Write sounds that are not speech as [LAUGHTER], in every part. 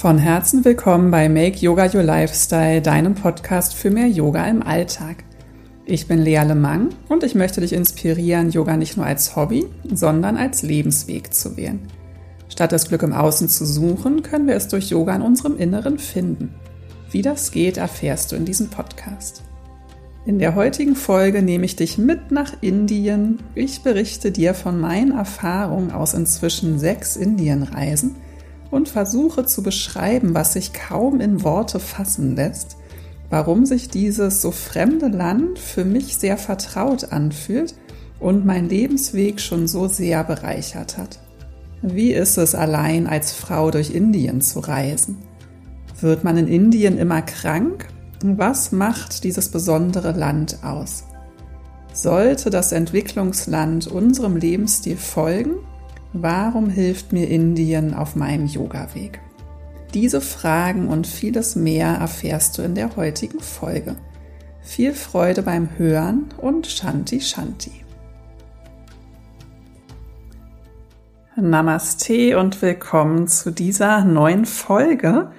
Von Herzen willkommen bei Make Yoga Your Lifestyle, deinem Podcast für mehr Yoga im Alltag. Ich bin Lea Lemang und ich möchte dich inspirieren, Yoga nicht nur als Hobby, sondern als Lebensweg zu wählen. Statt das Glück im Außen zu suchen, können wir es durch Yoga in unserem Inneren finden. Wie das geht, erfährst du in diesem Podcast. In der heutigen Folge nehme ich dich mit nach Indien. Ich berichte dir von meinen Erfahrungen aus inzwischen sechs Indienreisen – und versuche zu beschreiben, was sich kaum in Worte fassen lässt, warum sich dieses so fremde Land für mich sehr vertraut anfühlt und mein Lebensweg schon so sehr bereichert hat. Wie ist es allein als Frau durch Indien zu reisen? Wird man in Indien immer krank? Was macht dieses besondere Land aus? Sollte das Entwicklungsland unserem Lebensstil folgen Warum hilft mir Indien auf meinem Yoga-Weg? Diese Fragen und vieles mehr erfährst du in der heutigen Folge. Viel Freude beim Hören und Shanti Shanti. Namaste und willkommen zu dieser neuen Folge.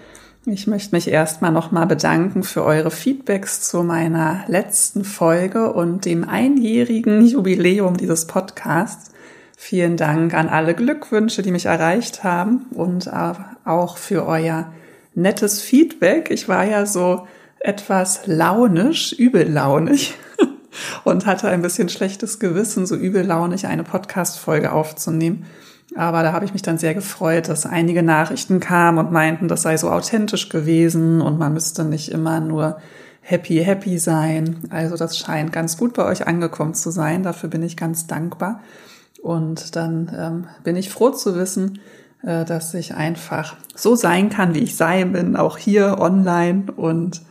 Ich möchte mich erstmal nochmal bedanken für eure Feedbacks zu meiner letzten Folge und dem einjährigen Jubiläum dieses Podcasts. Vielen Dank an alle Glückwünsche, die mich erreicht haben und auch für euer nettes Feedback. Ich war ja so etwas launisch, übellaunig [LAUGHS] und hatte ein bisschen schlechtes Gewissen, so übellaunig eine Podcast-Folge aufzunehmen. Aber da habe ich mich dann sehr gefreut, dass einige Nachrichten kamen und meinten, das sei so authentisch gewesen und man müsste nicht immer nur happy, happy sein. Also das scheint ganz gut bei euch angekommen zu sein. Dafür bin ich ganz dankbar. Und dann ähm, bin ich froh zu wissen, äh, dass ich einfach so sein kann, wie ich sein bin, auch hier online und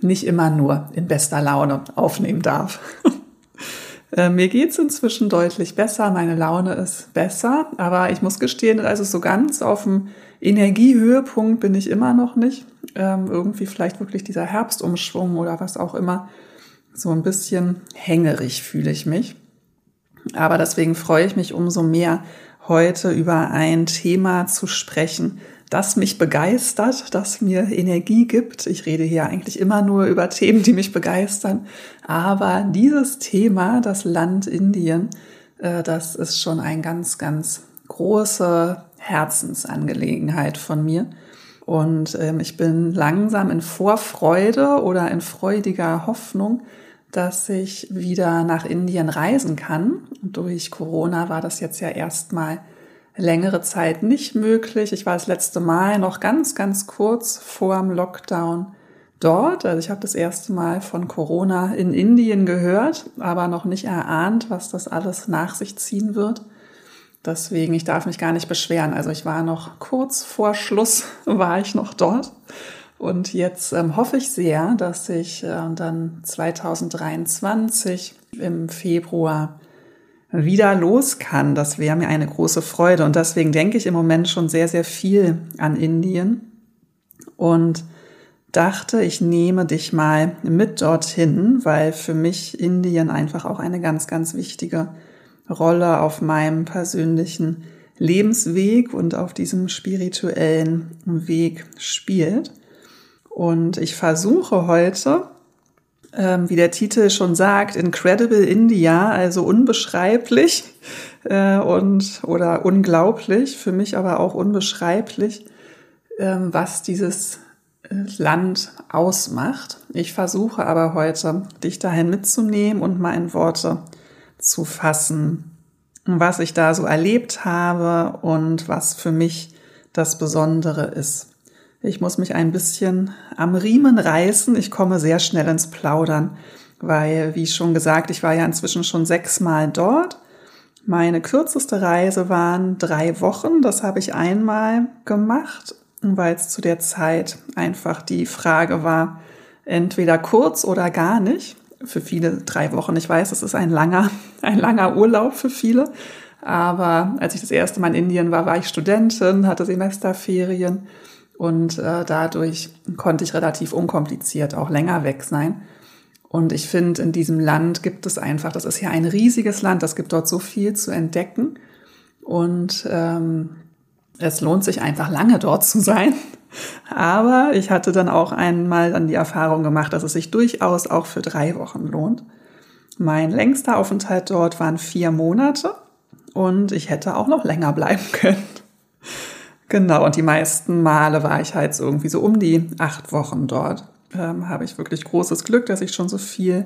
nicht immer nur in bester Laune aufnehmen darf. [LAUGHS] äh, mir geht's inzwischen deutlich besser, meine Laune ist besser, aber ich muss gestehen, also so ganz auf dem Energiehöhepunkt bin ich immer noch nicht. Ähm, irgendwie vielleicht wirklich dieser Herbstumschwung oder was auch immer. So ein bisschen hängerig fühle ich mich. Aber deswegen freue ich mich umso mehr, heute über ein Thema zu sprechen, das mich begeistert, das mir Energie gibt. Ich rede hier eigentlich immer nur über Themen, die mich begeistern. Aber dieses Thema, das Land Indien, äh, das ist schon ein ganz, ganz große Herzensangelegenheit von mir. Und ähm, ich bin langsam in Vorfreude oder in freudiger Hoffnung, dass ich wieder nach Indien reisen kann. durch Corona war das jetzt ja erstmal längere Zeit nicht möglich. Ich war das letzte Mal noch ganz, ganz kurz vor dem Lockdown dort. Also ich habe das erste Mal von Corona in Indien gehört, aber noch nicht erahnt, was das alles nach sich ziehen wird. Deswegen, ich darf mich gar nicht beschweren. Also ich war noch kurz vor Schluss, [LAUGHS] war ich noch dort. Und jetzt ähm, hoffe ich sehr, dass ich äh, dann 2023 im Februar wieder los kann. Das wäre mir eine große Freude. Und deswegen denke ich im Moment schon sehr, sehr viel an Indien und dachte, ich nehme dich mal mit dorthin, weil für mich Indien einfach auch eine ganz, ganz wichtige Rolle auf meinem persönlichen Lebensweg und auf diesem spirituellen Weg spielt. Und ich versuche heute, ähm, wie der Titel schon sagt, Incredible India, also unbeschreiblich [LAUGHS] äh, und oder unglaublich, für mich aber auch unbeschreiblich, äh, was dieses äh, Land ausmacht. Ich versuche aber heute, dich dahin mitzunehmen und mal in Worte zu fassen, was ich da so erlebt habe und was für mich das Besondere ist. Ich muss mich ein bisschen am Riemen reißen. Ich komme sehr schnell ins Plaudern, weil, wie schon gesagt, ich war ja inzwischen schon sechsmal dort. Meine kürzeste Reise waren drei Wochen. Das habe ich einmal gemacht, weil es zu der Zeit einfach die Frage war, entweder kurz oder gar nicht. Für viele drei Wochen. Ich weiß, es ist ein langer, [LAUGHS] ein langer Urlaub für viele. Aber als ich das erste Mal in Indien war, war ich Studentin, hatte Semesterferien und äh, dadurch konnte ich relativ unkompliziert auch länger weg sein. Und ich finde, in diesem Land gibt es einfach, das ist ja ein riesiges Land, das gibt dort so viel zu entdecken. Und ähm, es lohnt sich einfach lange dort zu sein. [LAUGHS] Aber ich hatte dann auch einmal dann die Erfahrung gemacht, dass es sich durchaus auch für drei Wochen lohnt. Mein längster Aufenthalt dort waren vier Monate und ich hätte auch noch länger bleiben [LAUGHS] können. Genau, und die meisten Male war ich halt so irgendwie so um die acht Wochen dort. Ähm, habe ich wirklich großes Glück, dass ich schon so viel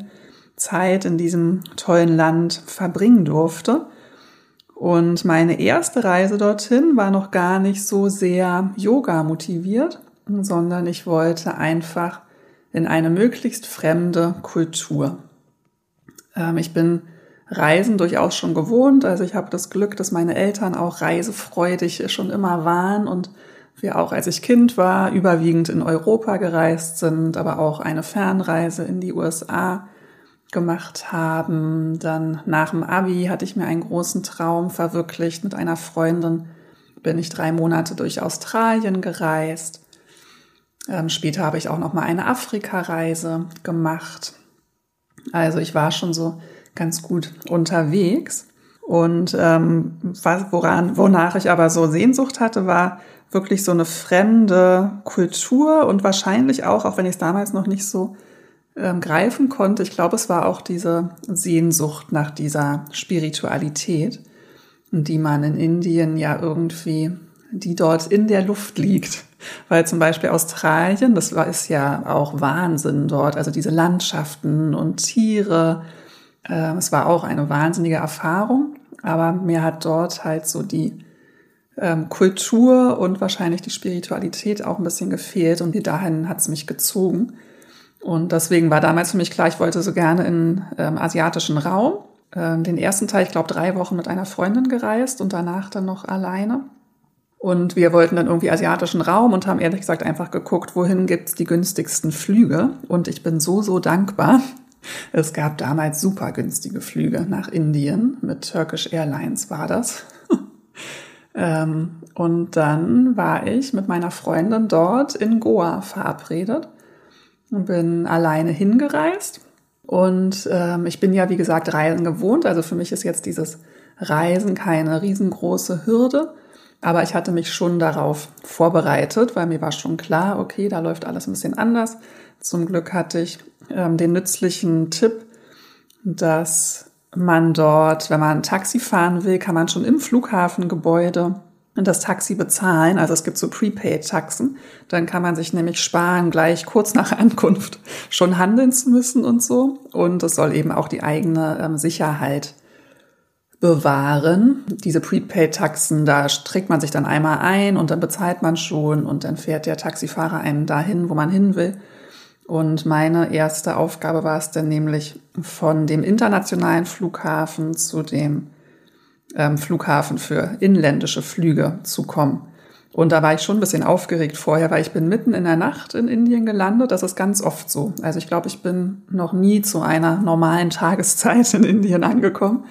Zeit in diesem tollen Land verbringen durfte. Und meine erste Reise dorthin war noch gar nicht so sehr Yoga motiviert, sondern ich wollte einfach in eine möglichst fremde Kultur. Ähm, ich bin Reisen durchaus schon gewohnt. Also ich habe das Glück, dass meine Eltern auch reisefreudig schon immer waren und wir auch, als ich Kind war, überwiegend in Europa gereist sind, aber auch eine Fernreise in die USA gemacht haben. Dann nach dem Abi hatte ich mir einen großen Traum verwirklicht. Mit einer Freundin bin ich drei Monate durch Australien gereist. Ähm, später habe ich auch noch mal eine Afrika-Reise gemacht. Also ich war schon so ganz gut unterwegs. Und ähm, was, woran, wonach ich aber so Sehnsucht hatte, war wirklich so eine fremde Kultur und wahrscheinlich auch, auch wenn ich es damals noch nicht so ähm, greifen konnte. Ich glaube, es war auch diese Sehnsucht nach dieser Spiritualität, die man in Indien ja irgendwie, die dort in der Luft liegt. Weil zum Beispiel Australien, das ist ja auch Wahnsinn dort, also diese Landschaften und Tiere. Äh, es war auch eine wahnsinnige Erfahrung, aber mir hat dort halt so die ähm, Kultur und wahrscheinlich die Spiritualität auch ein bisschen gefehlt und dahin hat es mich gezogen. Und deswegen war damals für mich klar, ich wollte so gerne in ähm, asiatischen Raum. Ähm, den ersten Teil, ich glaube, drei Wochen mit einer Freundin gereist und danach dann noch alleine. Und wir wollten dann irgendwie asiatischen Raum und haben ehrlich gesagt einfach geguckt, wohin gibt's die günstigsten Flüge. Und ich bin so, so dankbar. Es gab damals super günstige Flüge nach Indien. Mit Turkish Airlines war das. [LAUGHS] ähm, und dann war ich mit meiner Freundin dort in Goa verabredet bin alleine hingereist. Und ähm, ich bin ja, wie gesagt, Reisen gewohnt. Also für mich ist jetzt dieses Reisen keine riesengroße Hürde. Aber ich hatte mich schon darauf vorbereitet, weil mir war schon klar, okay, da läuft alles ein bisschen anders. Zum Glück hatte ich ähm, den nützlichen Tipp, dass man dort, wenn man Taxi fahren will, kann man schon im Flughafengebäude das Taxi bezahlen. Also es gibt so Prepaid-Taxen. Dann kann man sich nämlich sparen, gleich kurz nach Ankunft schon handeln zu müssen und so. Und es soll eben auch die eigene ähm, Sicherheit bewahren. Diese Prepaid-Taxen, da trägt man sich dann einmal ein und dann bezahlt man schon und dann fährt der Taxifahrer einen dahin, wo man hin will. Und meine erste Aufgabe war es dann nämlich von dem internationalen Flughafen zu dem ähm, Flughafen für inländische Flüge zu kommen. Und da war ich schon ein bisschen aufgeregt vorher, weil ich bin mitten in der Nacht in Indien gelandet. Das ist ganz oft so. Also ich glaube, ich bin noch nie zu einer normalen [LAUGHS] Tageszeit in Indien angekommen,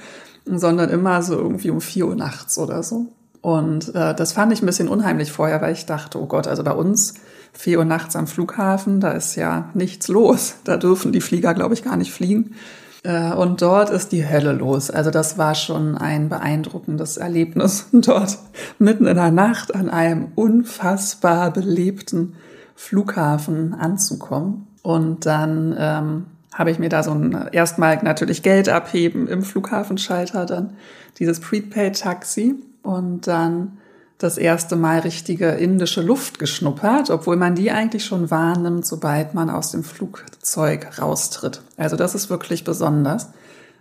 sondern immer so irgendwie um vier Uhr nachts oder so. Und äh, das fand ich ein bisschen unheimlich vorher, weil ich dachte, oh Gott, also bei uns vier Uhr nachts am Flughafen, da ist ja nichts los. Da dürfen die Flieger, glaube ich, gar nicht fliegen. Äh, und dort ist die Hölle los. Also das war schon ein beeindruckendes Erlebnis, [LAUGHS] dort mitten in der Nacht an einem unfassbar belebten Flughafen anzukommen. Und dann ähm, habe ich mir da so ein erstmal natürlich Geld abheben im Flughafenschalter, dann dieses Prepaid-Taxi und dann das erste Mal richtige indische Luft geschnuppert, obwohl man die eigentlich schon wahrnimmt, sobald man aus dem Flugzeug raustritt. Also das ist wirklich besonders.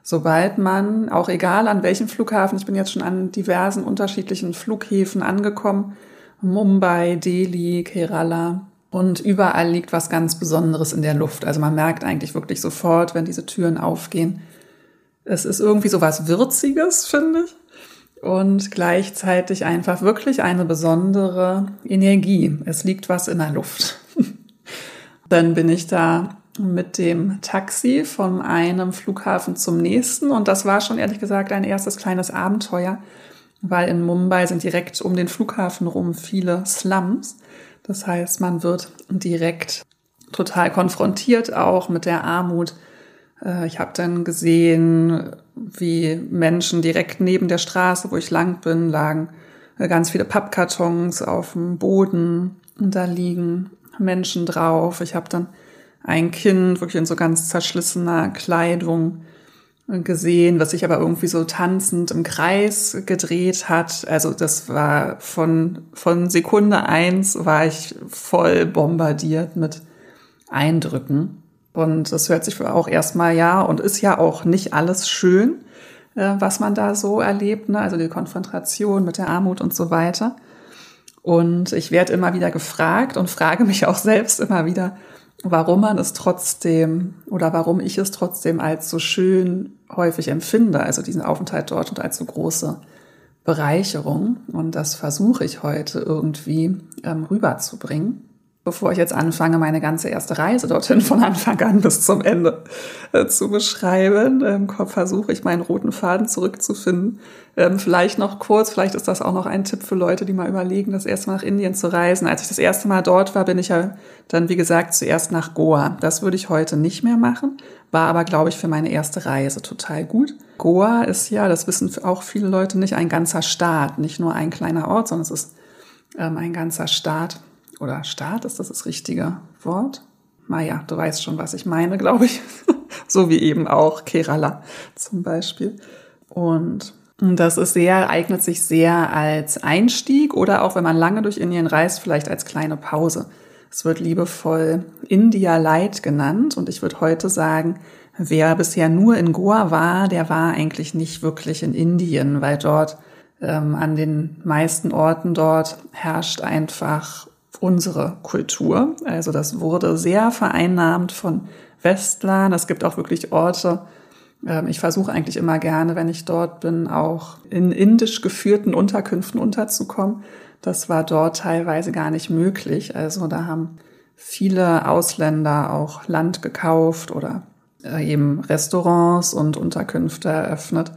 Sobald man, auch egal an welchem Flughafen, ich bin jetzt schon an diversen unterschiedlichen Flughäfen angekommen, Mumbai, Delhi, Kerala, und überall liegt was ganz Besonderes in der Luft. Also man merkt eigentlich wirklich sofort, wenn diese Türen aufgehen. Es ist irgendwie so was Würziges, finde ich und gleichzeitig einfach wirklich eine besondere Energie. Es liegt was in der Luft. [LAUGHS] Dann bin ich da mit dem Taxi von einem Flughafen zum nächsten und das war schon ehrlich gesagt ein erstes kleines Abenteuer, weil in Mumbai sind direkt um den Flughafen rum viele Slums. Das heißt, man wird direkt total konfrontiert auch mit der Armut. Äh, ich habe dann gesehen, wie Menschen direkt neben der Straße, wo ich lang bin, lagen äh, ganz viele Pappkartons auf dem Boden. und da liegen Menschen drauf. Ich habe dann ein Kind wirklich in so ganz zerschlissener Kleidung gesehen, was sich aber irgendwie so tanzend im Kreis gedreht hat. Also das war von, von Sekunde eins war ich voll bombardiert mit Eindrücken. Und das hört sich auch erstmal ja und ist ja auch nicht alles schön, äh, was man da so erlebt, ne? also die Konfrontation mit der Armut und so weiter. Und ich werde immer wieder gefragt und frage mich auch selbst immer wieder, warum man es trotzdem oder warum ich es trotzdem als so schön häufig empfinde, also diesen Aufenthalt dort und als so große Bereicherung. Und das versuche ich heute irgendwie ähm, rüberzubringen bevor ich jetzt anfange, meine ganze erste Reise dorthin von Anfang an bis zum Ende äh, zu beschreiben, ähm, versuche ich meinen roten Faden zurückzufinden. Ähm, vielleicht noch kurz, vielleicht ist das auch noch ein Tipp für Leute, die mal überlegen, das erste Mal nach Indien zu reisen. Als ich das erste Mal dort war, bin ich ja dann, wie gesagt, zuerst nach Goa. Das würde ich heute nicht mehr machen, war aber, glaube ich, für meine erste Reise total gut. Goa ist ja, das wissen auch viele Leute nicht, ein ganzer Staat, nicht nur ein kleiner Ort, sondern es ist ähm, ein ganzer Staat oder Staat, ist das das richtige Wort? Naja, du weißt schon, was ich meine, glaube ich. [LAUGHS] so wie eben auch Kerala zum Beispiel. Und das ist sehr, eignet sich sehr als Einstieg oder auch wenn man lange durch Indien reist, vielleicht als kleine Pause. Es wird liebevoll India Light genannt und ich würde heute sagen, wer bisher nur in Goa war, der war eigentlich nicht wirklich in Indien, weil dort ähm, an den meisten Orten dort herrscht einfach unsere Kultur. Also das wurde sehr vereinnahmt von Westlern. Es gibt auch wirklich Orte, ähm, ich versuche eigentlich immer gerne, wenn ich dort bin, auch in indisch geführten Unterkünften unterzukommen. Das war dort teilweise gar nicht möglich. Also da haben viele Ausländer auch Land gekauft oder äh, eben Restaurants und Unterkünfte eröffnet.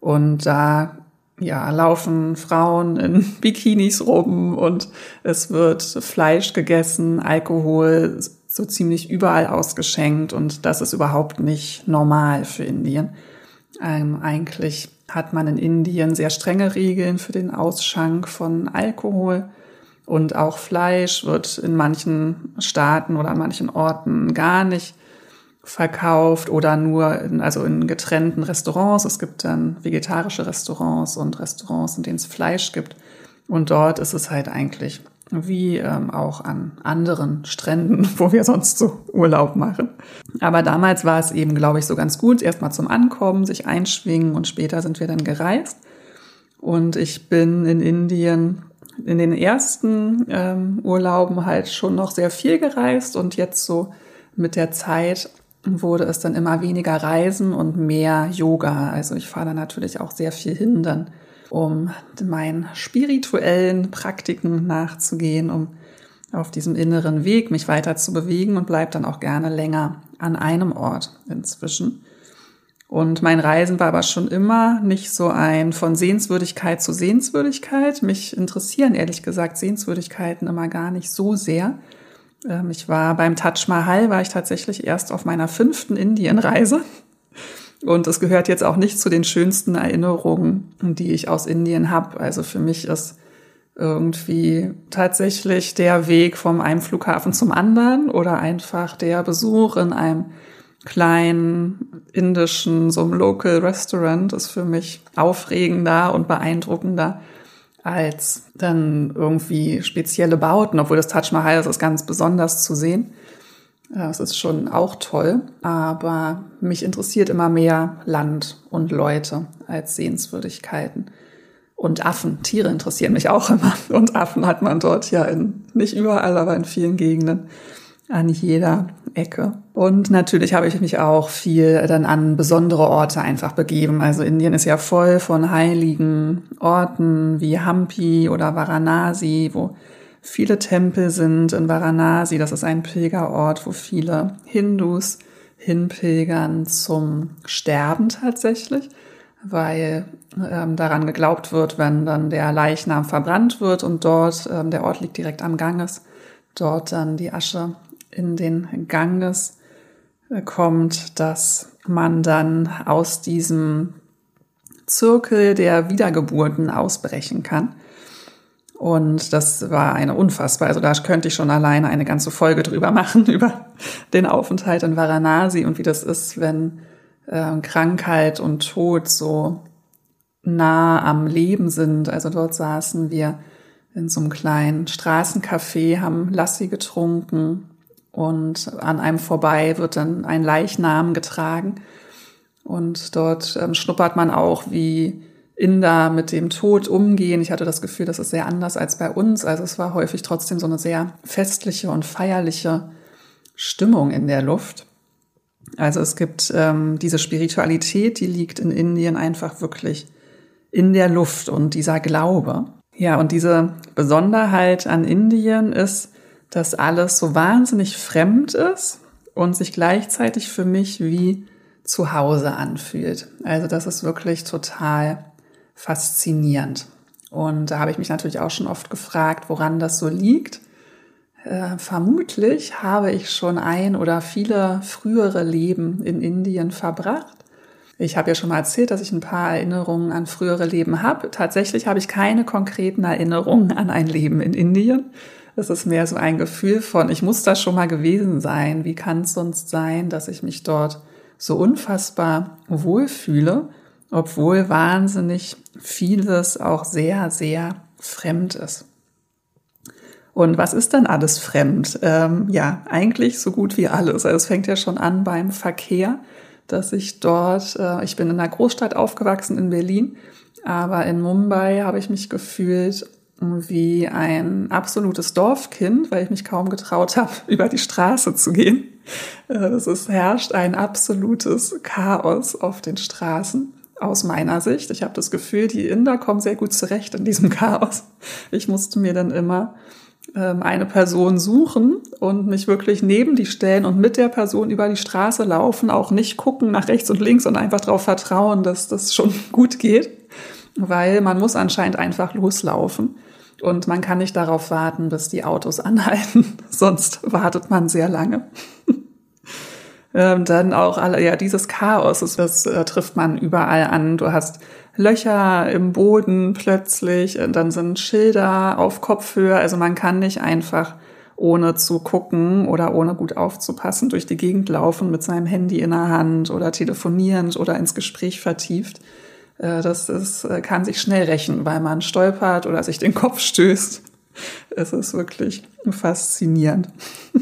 Und da ja, laufen Frauen in [LAUGHS] Bikinis rum und es wird Fleisch gegessen, Alkohol so ziemlich überall ausgeschenkt und das ist überhaupt nicht normal für Indien. Ähm, eigentlich hat man in Indien sehr strenge Regeln für den Ausschank von Alkohol und auch Fleisch wird in manchen Staaten oder an manchen Orten gar nicht verkauft oder nur in, also in getrennten Restaurants. Es gibt dann vegetarische Restaurants und Restaurants, in denen es Fleisch gibt. Und dort ist es halt eigentlich wie ähm, auch an anderen Stränden, [LAUGHS] wo wir sonst so Urlaub machen. Aber damals war es eben, glaube ich, so ganz gut, erstmal zum Ankommen, sich einschwingen und später sind wir dann gereist. Und ich bin in Indien in den ersten ähm, Urlauben halt schon noch sehr viel gereist und jetzt so mit der Zeit wurde es dann immer weniger Reisen und mehr Yoga. Also ich fahre da natürlich auch sehr viel hin, dann um meinen spirituellen Praktiken nachzugehen, um auf diesem inneren Weg mich weiter zu bewegen und bleibe dann auch gerne länger an einem Ort inzwischen. Und mein Reisen war aber schon immer nicht so ein von Sehenswürdigkeit zu Sehenswürdigkeit. Mich interessieren ehrlich gesagt Sehenswürdigkeiten immer gar nicht so sehr. Ähm, ich war beim Taj Mahal, war ich tatsächlich erst auf meiner fünften Indienreise. Und es gehört jetzt auch nicht zu den schönsten Erinnerungen, die ich aus Indien habe. Also für mich ist irgendwie tatsächlich der Weg vom einem Flughafen zum anderen oder einfach der Besuch in einem kleinen indischen, so einem Local Restaurant ist für mich aufregender und beeindruckender als dann irgendwie spezielle Bauten, obwohl das Taj Mahal ist ganz besonders zu sehen. Das ist schon auch toll, aber mich interessiert immer mehr Land und Leute als Sehenswürdigkeiten. Und Affen, Tiere interessieren mich auch immer. Und Affen hat man dort ja in, nicht überall, aber in vielen Gegenden an jeder Ecke. Und natürlich habe ich mich auch viel dann an besondere Orte einfach begeben. Also Indien ist ja voll von heiligen Orten wie Hampi oder Varanasi, wo viele Tempel sind in Varanasi. Das ist ein Pilgerort, wo viele Hindus hinpilgern zum Sterben tatsächlich, weil ähm, daran geglaubt wird, wenn dann der Leichnam verbrannt wird und dort, ähm, der Ort liegt direkt am Ganges, dort dann die Asche in den Ganges äh, kommt, dass man dann aus diesem Zirkel der Wiedergeburten ausbrechen kann. Und das war eine unfassbar. Also da könnte ich schon alleine eine ganze Folge drüber [LAUGHS] machen, über den Aufenthalt in Varanasi und wie das ist, wenn äh, Krankheit und Tod so nah am Leben sind. Also dort saßen wir in so einem kleinen Straßencafé, haben Lassi getrunken und an einem vorbei wird dann ein Leichnam getragen. Und dort ähm, schnuppert man auch, wie Inder mit dem Tod umgehen. Ich hatte das Gefühl, das ist sehr anders als bei uns. Also es war häufig trotzdem so eine sehr festliche und feierliche Stimmung in der Luft. Also es gibt ähm, diese Spiritualität, die liegt in Indien einfach wirklich in der Luft und dieser Glaube. Ja, und diese Besonderheit an Indien ist, dass alles so wahnsinnig fremd ist und sich gleichzeitig für mich wie zu Hause anfühlt. Also das ist wirklich total faszinierend. Und da habe ich mich natürlich auch schon oft gefragt, woran das so liegt. Äh, vermutlich habe ich schon ein oder viele frühere Leben in Indien verbracht. Ich habe ja schon mal erzählt, dass ich ein paar Erinnerungen an frühere Leben habe. Tatsächlich habe ich keine konkreten Erinnerungen an ein Leben in Indien. Es ist mehr so ein Gefühl von, ich muss da schon mal gewesen sein. Wie kann es sonst sein, dass ich mich dort so unfassbar wohlfühle obwohl wahnsinnig vieles auch sehr, sehr fremd ist. Und was ist dann alles fremd? Ähm, ja, eigentlich so gut wie alles. Also es fängt ja schon an beim Verkehr, dass ich dort, äh, ich bin in einer Großstadt aufgewachsen in Berlin, aber in Mumbai habe ich mich gefühlt wie ein absolutes Dorfkind, weil ich mich kaum getraut habe, [LAUGHS] über die Straße zu gehen. Äh, es ist, herrscht ein absolutes Chaos auf den Straßen aus meiner Sicht. Ich habe das Gefühl, die Inder kommen sehr gut zurecht in diesem [LAUGHS] Chaos. Ich musste mir dann immer ähm, eine Person suchen und mich wirklich neben die stellen und mit der Person über die Straße laufen, auch nicht gucken nach rechts und links und einfach darauf vertrauen, dass das schon [LAUGHS] gut geht, weil man muss anscheinend einfach loslaufen. Und man kann nicht darauf warten, bis die Autos [LAUGHS] anhalten, sonst wartet man sehr lange. [LAUGHS] Ähm, dann auch alle, ja, dieses Chaos, das, das äh, trifft man überall an. Du hast Löcher im Boden plötzlich, und dann sind Schilder auf Kopfhöhe. Also man kann nicht einfach ohne zu gucken oder ohne gut aufzupassen durch die Gegend laufen mit seinem Handy in der Hand oder telefonierend oder ins Gespräch vertieft. Äh, das ist, äh, kann sich schnell rächen, weil man stolpert oder sich den Kopf stößt. Es ist wirklich faszinierend. [LAUGHS]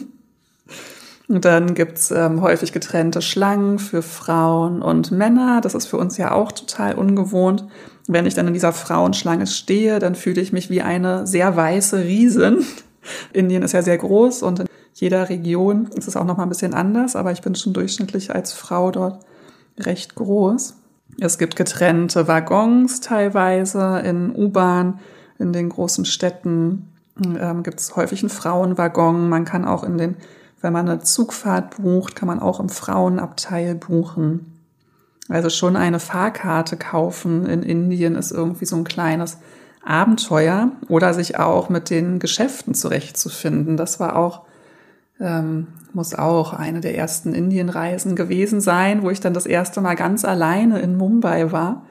Und dann gibt's ähm, häufig getrennte Schlangen für Frauen und Männer. Das ist für uns ja auch total ungewohnt. Wenn ich dann in dieser Frauenschlange stehe, dann fühle ich mich wie eine sehr weiße Riesin. [LAUGHS] Indien ist ja sehr groß und in jeder Region ist es auch noch mal ein bisschen anders, aber ich bin schon durchschnittlich als Frau dort recht groß. Es gibt getrennte Waggons teilweise in U-Bahn, in den großen Städten ähm, gibt es häufig einen Frauenwaggon. Man kann auch in den wenn man eine Zugfahrt bucht, kann man auch im Frauenabteil buchen. Also schon eine Fahrkarte kaufen in Indien ist irgendwie so ein kleines Abenteuer oder sich auch mit den Geschäften zurechtzufinden. Das war auch, ähm, muss auch eine der ersten Indienreisen gewesen sein, wo ich dann das erste Mal ganz alleine in Mumbai war.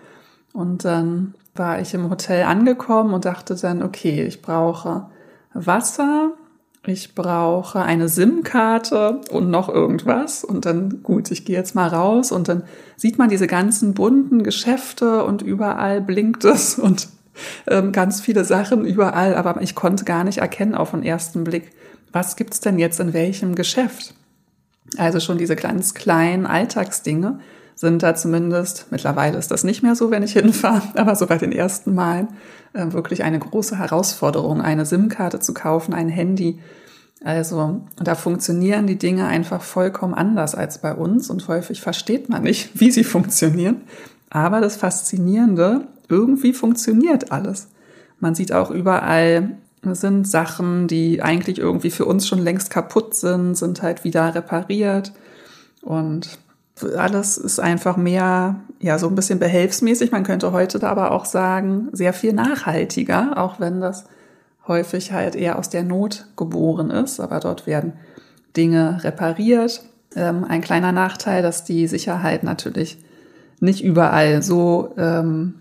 Und dann war ich im Hotel angekommen und dachte dann, okay, ich brauche Wasser, ich brauche eine SIM-Karte und noch irgendwas. Und dann, gut, ich gehe jetzt mal raus und dann sieht man diese ganzen bunten Geschäfte und überall blinkt es und ähm, ganz viele Sachen überall. Aber ich konnte gar nicht erkennen auf den ersten Blick, was gibt's denn jetzt in welchem Geschäft? Also schon diese ganz kleinen Alltagsdinge sind da zumindest, mittlerweile ist das nicht mehr so, wenn ich hinfahre, [LAUGHS] aber so bei den ersten Malen äh, wirklich eine große Herausforderung, eine SIM-Karte zu kaufen, ein Handy. Also da funktionieren die Dinge einfach vollkommen anders als bei uns und häufig versteht man nicht, [LAUGHS] wie sie funktionieren. Aber das Faszinierende, irgendwie funktioniert alles. Man sieht auch überall sind Sachen, die eigentlich irgendwie für uns schon längst kaputt sind, sind halt wieder repariert. Und alles ist einfach mehr, ja, so ein bisschen behelfsmäßig. Man könnte heute da aber auch sagen, sehr viel nachhaltiger, auch wenn das häufig halt eher aus der Not geboren ist. Aber dort werden Dinge repariert. Ähm, ein kleiner Nachteil, dass die Sicherheit natürlich nicht überall so ähm,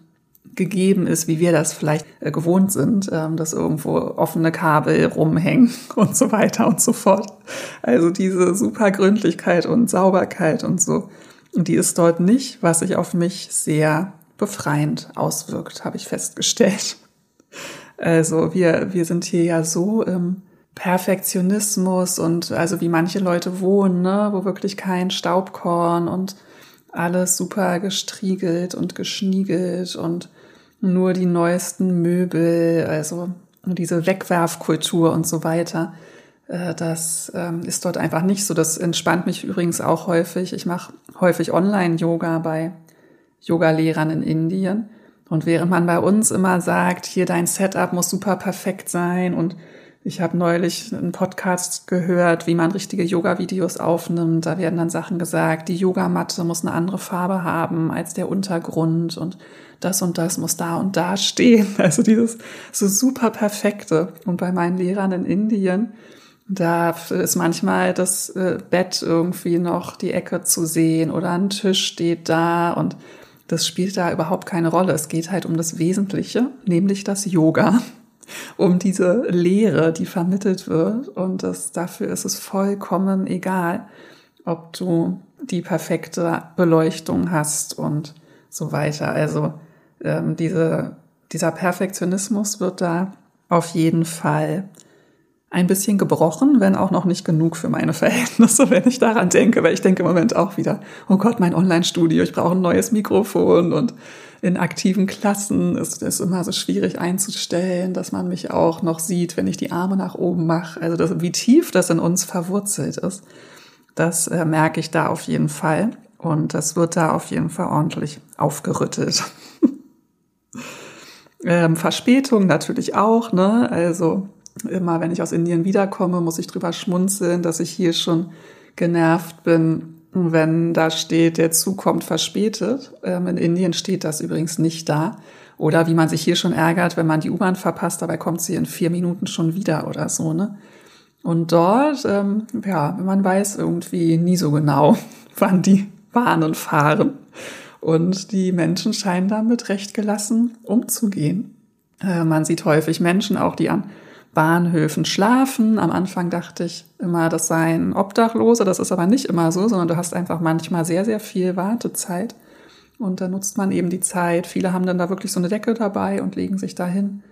gegeben ist, wie wir das vielleicht äh, gewohnt sind, ähm, dass irgendwo offene Kabel rumhängen [LAUGHS] und so weiter und so fort. Also diese super Gründlichkeit und Sauberkeit und so, die ist dort nicht, was sich auf mich sehr befreiend auswirkt, habe ich festgestellt. Also wir, wir sind hier ja so im Perfektionismus und also wie manche Leute wohnen, ne, wo wirklich kein Staubkorn und alles super gestriegelt und geschniegelt und nur die neuesten Möbel, also diese Wegwerfkultur und so weiter. Äh, das ähm, ist dort einfach nicht so. Das entspannt mich übrigens auch häufig. Ich mache häufig Online-Yoga bei Yogalehrern in Indien. Und während man bei uns immer sagt, hier dein Setup muss super perfekt sein und ich habe neulich einen Podcast gehört, wie man richtige Yoga-Videos aufnimmt. Da werden dann Sachen gesagt, die Yogamatte muss eine andere Farbe haben als der Untergrund und das und das muss da und da stehen. [LAUGHS] Also dieses so super perfekte. Und bei meinen Lehrern in Indien, da ist manchmal das äh, Bett irgendwie noch die Ecke zu sehen oder ein Tisch steht da und das spielt da überhaupt keine Rolle. Es geht halt um das Wesentliche, nämlich das Yoga um diese Lehre, die vermittelt wird. Und das, dafür ist es vollkommen egal, ob du die perfekte Beleuchtung hast und so weiter. Also ähm, diese, dieser Perfektionismus wird da auf jeden Fall ein bisschen gebrochen, wenn auch noch nicht genug für meine Verhältnisse, [LAUGHS] wenn ich daran denke, weil ich denke im Moment auch wieder, oh Gott, mein Online-Studio, ich brauche ein neues Mikrofon und in aktiven Klassen ist es immer so schwierig einzustellen, dass man mich auch noch sieht, wenn ich die Arme nach oben mache. Also das, wie tief das in uns verwurzelt ist, das äh, merke ich da auf jeden Fall. Und das wird da auf jeden Fall ordentlich aufgerüttelt. [LAUGHS] ähm, Verspätung natürlich auch, ne? Also immer, wenn ich aus Indien wiederkomme, muss ich drüber schmunzeln, dass ich hier schon genervt bin, wenn da steht, der Zug kommt verspätet. Ähm, in Indien steht das übrigens nicht da. Oder wie man sich hier schon ärgert, wenn man die U-Bahn verpasst, dabei kommt sie in vier Minuten schon wieder oder so, ne? Und dort, ähm, ja, man weiß irgendwie nie so genau, [LAUGHS] wann die Bahnen fahren. Und die Menschen scheinen damit recht gelassen umzugehen. Äh, man sieht häufig Menschen auch, die an Bahnhöfen schlafen. Am Anfang dachte ich immer, das seien Obdachlose. Das ist aber nicht immer so, sondern du hast einfach manchmal sehr, sehr viel Wartezeit. Und da nutzt man eben die Zeit. Viele haben dann da wirklich so eine Decke dabei und legen sich dahin,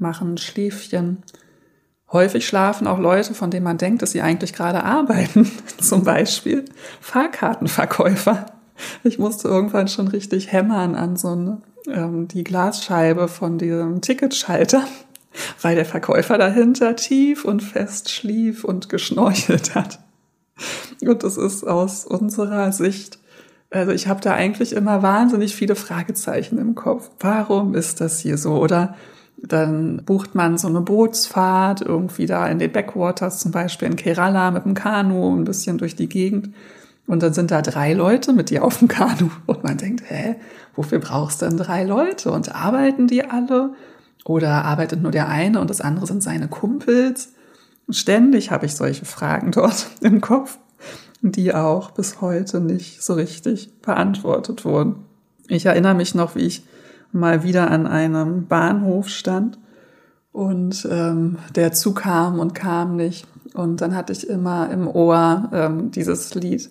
machen ein Schläfchen. Häufig schlafen auch Leute, von denen man denkt, dass sie eigentlich gerade arbeiten. [LAUGHS] Zum Beispiel Fahrkartenverkäufer. Ich musste irgendwann schon richtig hämmern an so eine, ähm, die Glasscheibe von diesem Ticketschalter weil der Verkäufer dahinter tief und fest schlief und geschnorchelt hat. Und das ist aus unserer Sicht, also ich habe da eigentlich immer wahnsinnig viele Fragezeichen im Kopf. Warum ist das hier so? Oder dann bucht man so eine Bootsfahrt irgendwie da in den Backwaters, zum Beispiel in Kerala mit dem Kanu, ein bisschen durch die Gegend. Und dann sind da drei Leute mit dir auf dem Kanu. Und man denkt, hä, wofür brauchst du denn drei Leute? Und arbeiten die alle? Oder arbeitet nur der eine und das andere sind seine Kumpels? ständig habe ich solche Fragen [LAUGHS] dort im Kopf, die auch bis heute nicht so richtig beantwortet wurden. Ich erinnere mich noch, wie ich mal wieder an einem Bahnhof stand und ähm, der Zug kam und kam nicht. Und dann hatte ich immer im Ohr ähm, dieses Lied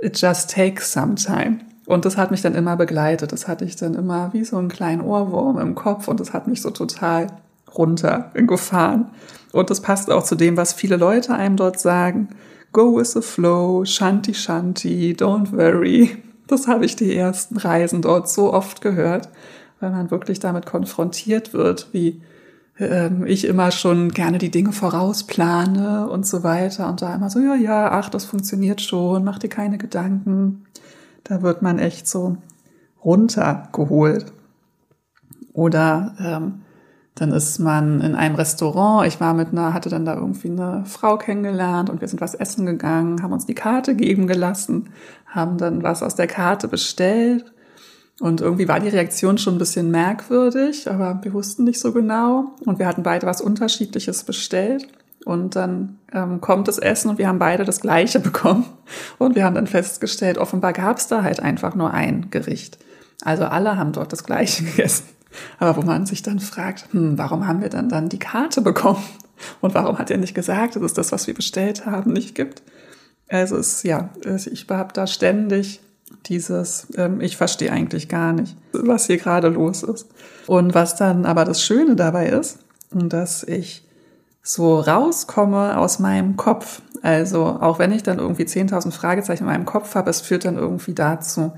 It Just Takes Some Time. Und das hat mich dann immer begleitet. Das hatte ich dann immer wie so einen kleinen Ohrwurm im Kopf und das hat mich so total runtergefahren. Und das passt auch zu dem, was viele Leute einem dort sagen. Go with the flow, shanti shanti, don't worry. Das habe ich die ersten Reisen dort so oft gehört, weil man wirklich damit konfrontiert wird, wie ähm, ich immer schon gerne die Dinge vorausplane und so weiter und da immer so, ja, ja, ach, das funktioniert schon, mach dir keine Gedanken. Da wird man echt so runtergeholt. Oder ähm, dann ist man in einem Restaurant. Ich war mit einer, hatte dann da irgendwie eine Frau kennengelernt und wir sind was essen gegangen, haben uns die Karte geben gelassen, haben dann was aus der Karte bestellt. Und irgendwie war die Reaktion schon ein bisschen merkwürdig, aber wir wussten nicht so genau. Und wir hatten beide was Unterschiedliches bestellt. Und dann ähm, kommt das Essen und wir haben beide das gleiche [LAUGHS] bekommen. Und wir haben dann festgestellt, offenbar gab es da halt einfach nur ein Gericht. Also alle haben dort das gleiche [LAUGHS] gegessen. aber wo man sich dann fragt, hm, warum haben wir dann dann die Karte bekommen? Und warum hat er nicht gesagt, dass es das, was wir bestellt haben, nicht gibt? Also es, ja, ich habe da ständig dieses, ähm, ich verstehe eigentlich gar nicht, was hier gerade los ist. Und was dann aber das Schöne dabei ist, dass ich so rauskomme aus meinem Kopf. Also auch wenn ich dann irgendwie 10.000 Fragezeichen in meinem Kopf habe, es führt dann irgendwie dazu,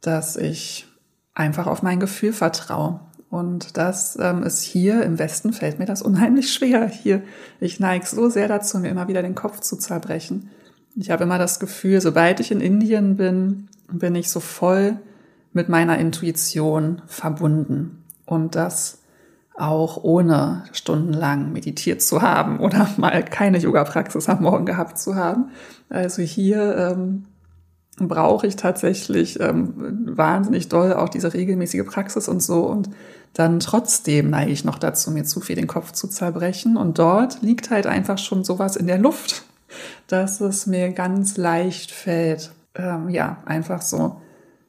dass ich einfach auf mein Gefühl vertraue. Und das ähm, ist hier im Westen fällt mir das unheimlich schwer. Hier, ich neige so sehr dazu, mir immer wieder den Kopf zu zerbrechen. Ich habe immer das Gefühl, sobald ich in Indien bin, bin ich so voll mit meiner Intuition verbunden. Und das auch ohne stundenlang meditiert zu haben oder [LAUGHS] mal keine Yoga-Praxis am Morgen gehabt zu haben. Also hier ähm, brauche ich tatsächlich ähm, wahnsinnig doll auch diese regelmäßige Praxis und so. Und dann trotzdem neige ich noch dazu, mir zu viel den Kopf zu zerbrechen. Und dort liegt halt einfach schon sowas in der Luft, [LAUGHS] dass es mir ganz leicht fällt, ähm, ja, einfach so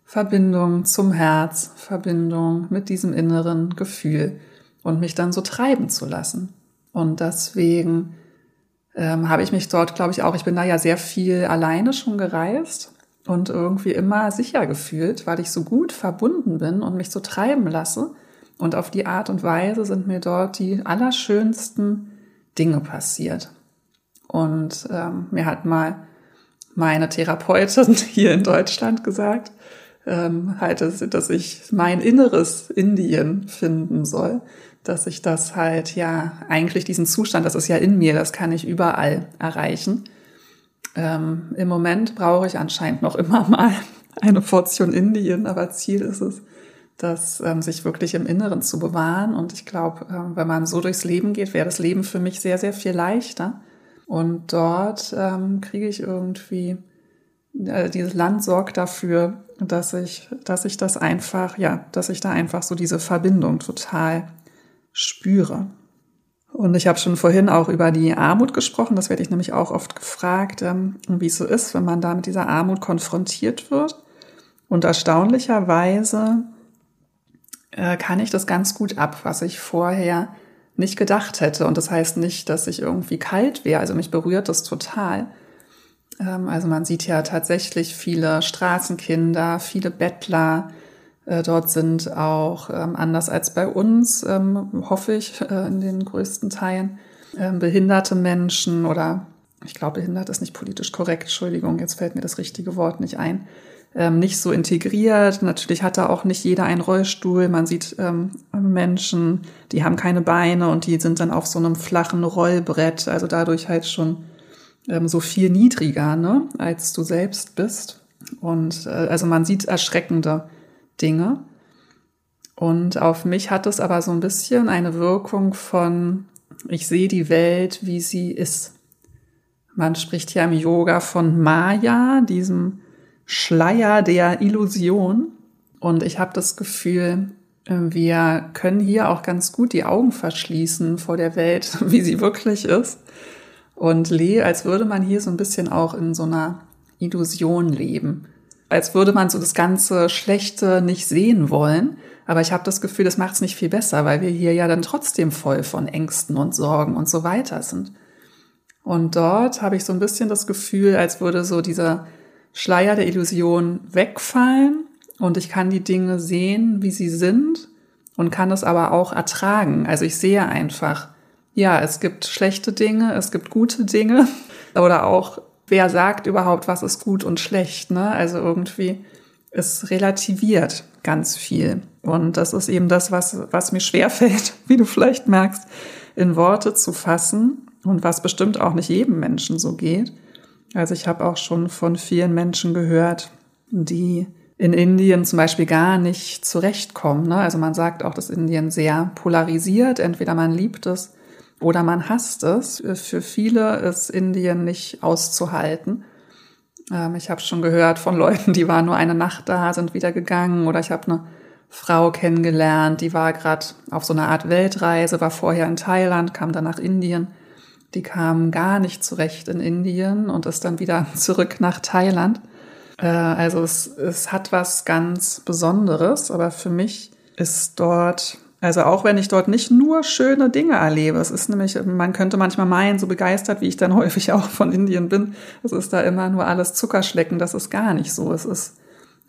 Verbindung zum Herz, Verbindung mit diesem inneren Gefühl und mich dann so treiben zu lassen. Und deswegen ähm, habe ich mich dort, glaube ich, auch, ich bin da ja sehr viel alleine schon gereist und irgendwie immer sicher gefühlt, weil ich so gut verbunden bin und mich so treiben lasse. Und auf die Art und Weise sind mir dort die allerschönsten Dinge passiert. Und ähm, mir hat mal meine Therapeutin [LAUGHS] hier in Deutschland gesagt, ähm, halt, dass ich mein inneres Indien finden soll, dass ich das halt ja eigentlich diesen Zustand, das ist ja in mir, das kann ich überall erreichen. Ähm, Im Moment brauche ich anscheinend noch immer mal [LAUGHS] eine Portion Indien, aber Ziel ist es, das ähm, sich wirklich im Inneren zu bewahren. Und ich glaube, äh, wenn man so durchs Leben geht, wäre das Leben für mich sehr, sehr viel leichter. Und dort ähm, kriege ich irgendwie, äh, dieses Land sorgt dafür, dass ich, dass ich das einfach, ja, dass ich da einfach so diese Verbindung total spüre. Und ich habe schon vorhin auch über die Armut gesprochen. Das werde ich nämlich auch oft gefragt, ähm, wie es so ist, wenn man da mit dieser Armut konfrontiert wird. Und erstaunlicherweise äh, kann ich das ganz gut ab, was ich vorher nicht gedacht hätte. Und das heißt nicht, dass ich irgendwie kalt wäre. Also mich berührt das total. Ähm, also man sieht ja tatsächlich viele Straßenkinder, viele Bettler, dort sind auch, ähm, anders als bei uns, ähm, hoffe ich, äh, in den größten Teilen, ähm, behinderte Menschen oder ich glaube, behindert ist nicht politisch korrekt, Entschuldigung, jetzt fällt mir das richtige Wort nicht ein, nicht so integriert. Natürlich hat da auch nicht jeder einen Rollstuhl. Man sieht Menschen, die haben keine Beine und die sind dann auf so einem flachen Rollbrett, also dadurch halt schon so viel niedriger, ne, als du selbst bist. Und äh, also man sieht erschreckende Dinge. Und auf mich hat es aber so ein bisschen eine Wirkung von, ich sehe die Welt, wie sie ist. Man spricht ja im Yoga von Maya, diesem Schleier der Illusion. Und ich habe das Gefühl, wir können hier auch ganz gut die Augen verschließen vor der Welt, [LAUGHS] wie sie wirklich ist. Und als würde man hier so ein bisschen auch in so einer Illusion leben als würde man so das ganze Schlechte nicht sehen wollen. Aber ich habe das Gefühl, das macht es nicht viel besser, weil wir hier ja dann trotzdem voll von Ängsten und Sorgen und so weiter sind. Und dort habe ich so ein bisschen das Gefühl, als würde so dieser Schleier der Illusion wegfallen und ich kann die Dinge sehen, wie sie sind und kann es aber auch ertragen. Also ich sehe einfach, ja, es gibt schlechte Dinge, es gibt gute Dinge [LAUGHS] oder auch wer sagt überhaupt, was ist gut und schlecht, ne? Also irgendwie, es relativiert ganz viel. Und das ist eben das, was, was mir schwerfällt, [LAUGHS] wie du vielleicht merkst, in Worte zu fassen und was bestimmt auch nicht jedem Menschen so geht. Also ich habe auch schon von vielen Menschen gehört, die in Indien zum Beispiel gar nicht zurechtkommen. Ne? Also man sagt auch, dass Indien sehr polarisiert. Entweder man liebt es oder man hasst es. Für viele ist Indien nicht auszuhalten. Ähm, ich habe schon gehört von Leuten, die waren nur eine Nacht da, sind wieder gegangen. Oder ich habe eine Frau kennengelernt, die war gerade auf so einer Art Weltreise, war vorher in Thailand, kam dann nach Indien. Die kam gar nicht zurecht in Indien und ist dann wieder [LAUGHS] zurück nach Thailand. Äh, also es, es hat was ganz Besonderes, aber für mich ist dort Also auch wenn ich dort nicht nur schöne Dinge erlebe. Es ist nämlich, man könnte manchmal meinen, so begeistert, wie ich dann [LAUGHS] häufig auch von Indien bin, es ist da immer nur alles Zuckerschlecken. Das ist gar nicht so. Es ist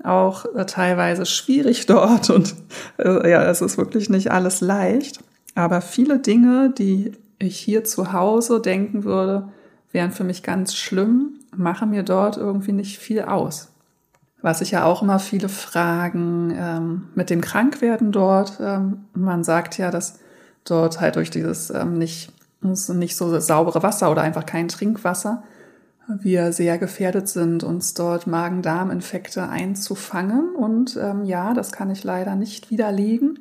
auch äh, teilweise schwierig [LAUGHS] dort und äh, ja, es ist wirklich nicht alles leicht. Aber viele Dinge, die ich hier zu Hause denken würde, wären für mich ganz schlimm, machen mir dort irgendwie nicht viel aus. Was ich ja auch immer viele fragen ähm, mit dem Krankwerden dort. Ähm, man sagt ja, dass dort halt durch dieses ähm, nicht, nicht so saubere Wasser oder einfach kein Trinkwasser wir sehr gefährdet sind, uns dort Magen-Darm-Infekte einzufangen. Und ähm, ja, das kann ich leider nicht widerlegen.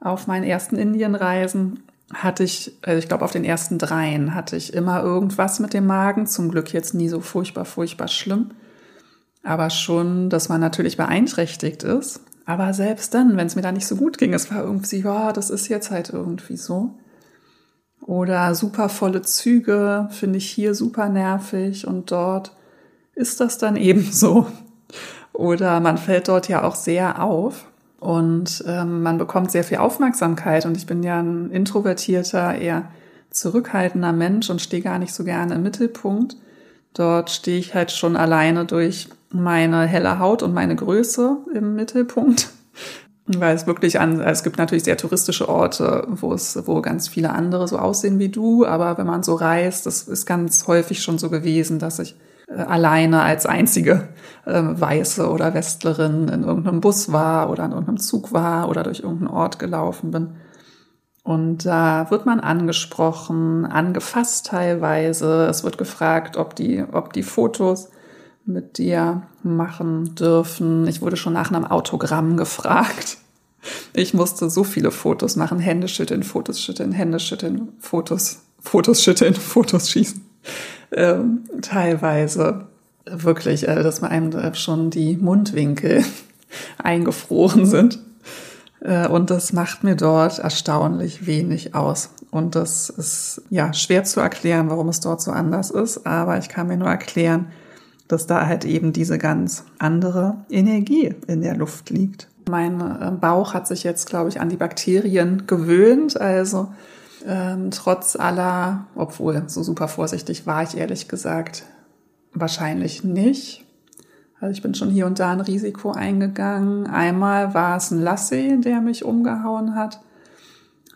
Auf meinen ersten Indienreisen hatte ich, also ich glaube auf den ersten dreien hatte ich immer irgendwas mit dem Magen. Zum Glück jetzt nie so furchtbar, furchtbar schlimm. Aber schon, dass man natürlich beeinträchtigt ist. Aber selbst dann, wenn es mir da nicht so gut ging, es war irgendwie, ja, das ist jetzt halt irgendwie so. Oder super volle Züge finde ich hier super nervig und dort ist das dann [LAUGHS] ebenso. Oder man fällt dort ja auch sehr auf und ähm, man bekommt sehr viel Aufmerksamkeit und ich bin ja ein introvertierter, eher zurückhaltender Mensch und stehe gar nicht so gerne im Mittelpunkt. Dort stehe ich halt schon alleine durch meine helle Haut und meine Größe im Mittelpunkt. [LAUGHS] Weil es wirklich an, es gibt natürlich sehr touristische Orte, wo es, wo ganz viele andere so aussehen wie du, aber wenn man so reist, das ist ganz häufig schon so gewesen, dass ich äh, alleine als einzige äh, Weiße oder Westlerin in irgendeinem Bus war oder in irgendeinem Zug war oder durch irgendeinen Ort gelaufen bin. Und da wird man angesprochen, angefasst teilweise. Es wird gefragt, ob die, ob die Fotos mit dir machen dürfen. Ich wurde schon nach einem Autogramm gefragt. Ich musste so viele Fotos machen, Hände schütteln, Fotos schütteln, Hände schütteln, Fotos, Fotos schütteln, [LAUGHS] Fotos schießen. Ähm, teilweise wirklich, äh, dass man einem schon die Mundwinkel [LAUGHS] eingefroren sind. Äh, und das macht mir dort erstaunlich wenig aus. Und das ist ja schwer zu erklären, warum es dort so anders ist. Aber ich kann mir nur erklären, dass da halt eben diese ganz andere Energie in der Luft liegt. Mein äh, Bauch hat sich jetzt, glaube ich, an die Bakterien gewöhnt. Also ähm, trotz aller, obwohl so super vorsichtig war ich ehrlich gesagt wahrscheinlich nicht. Also ich bin schon hier und da ein Risiko eingegangen. Einmal war es ein Lassie, der mich umgehauen hat.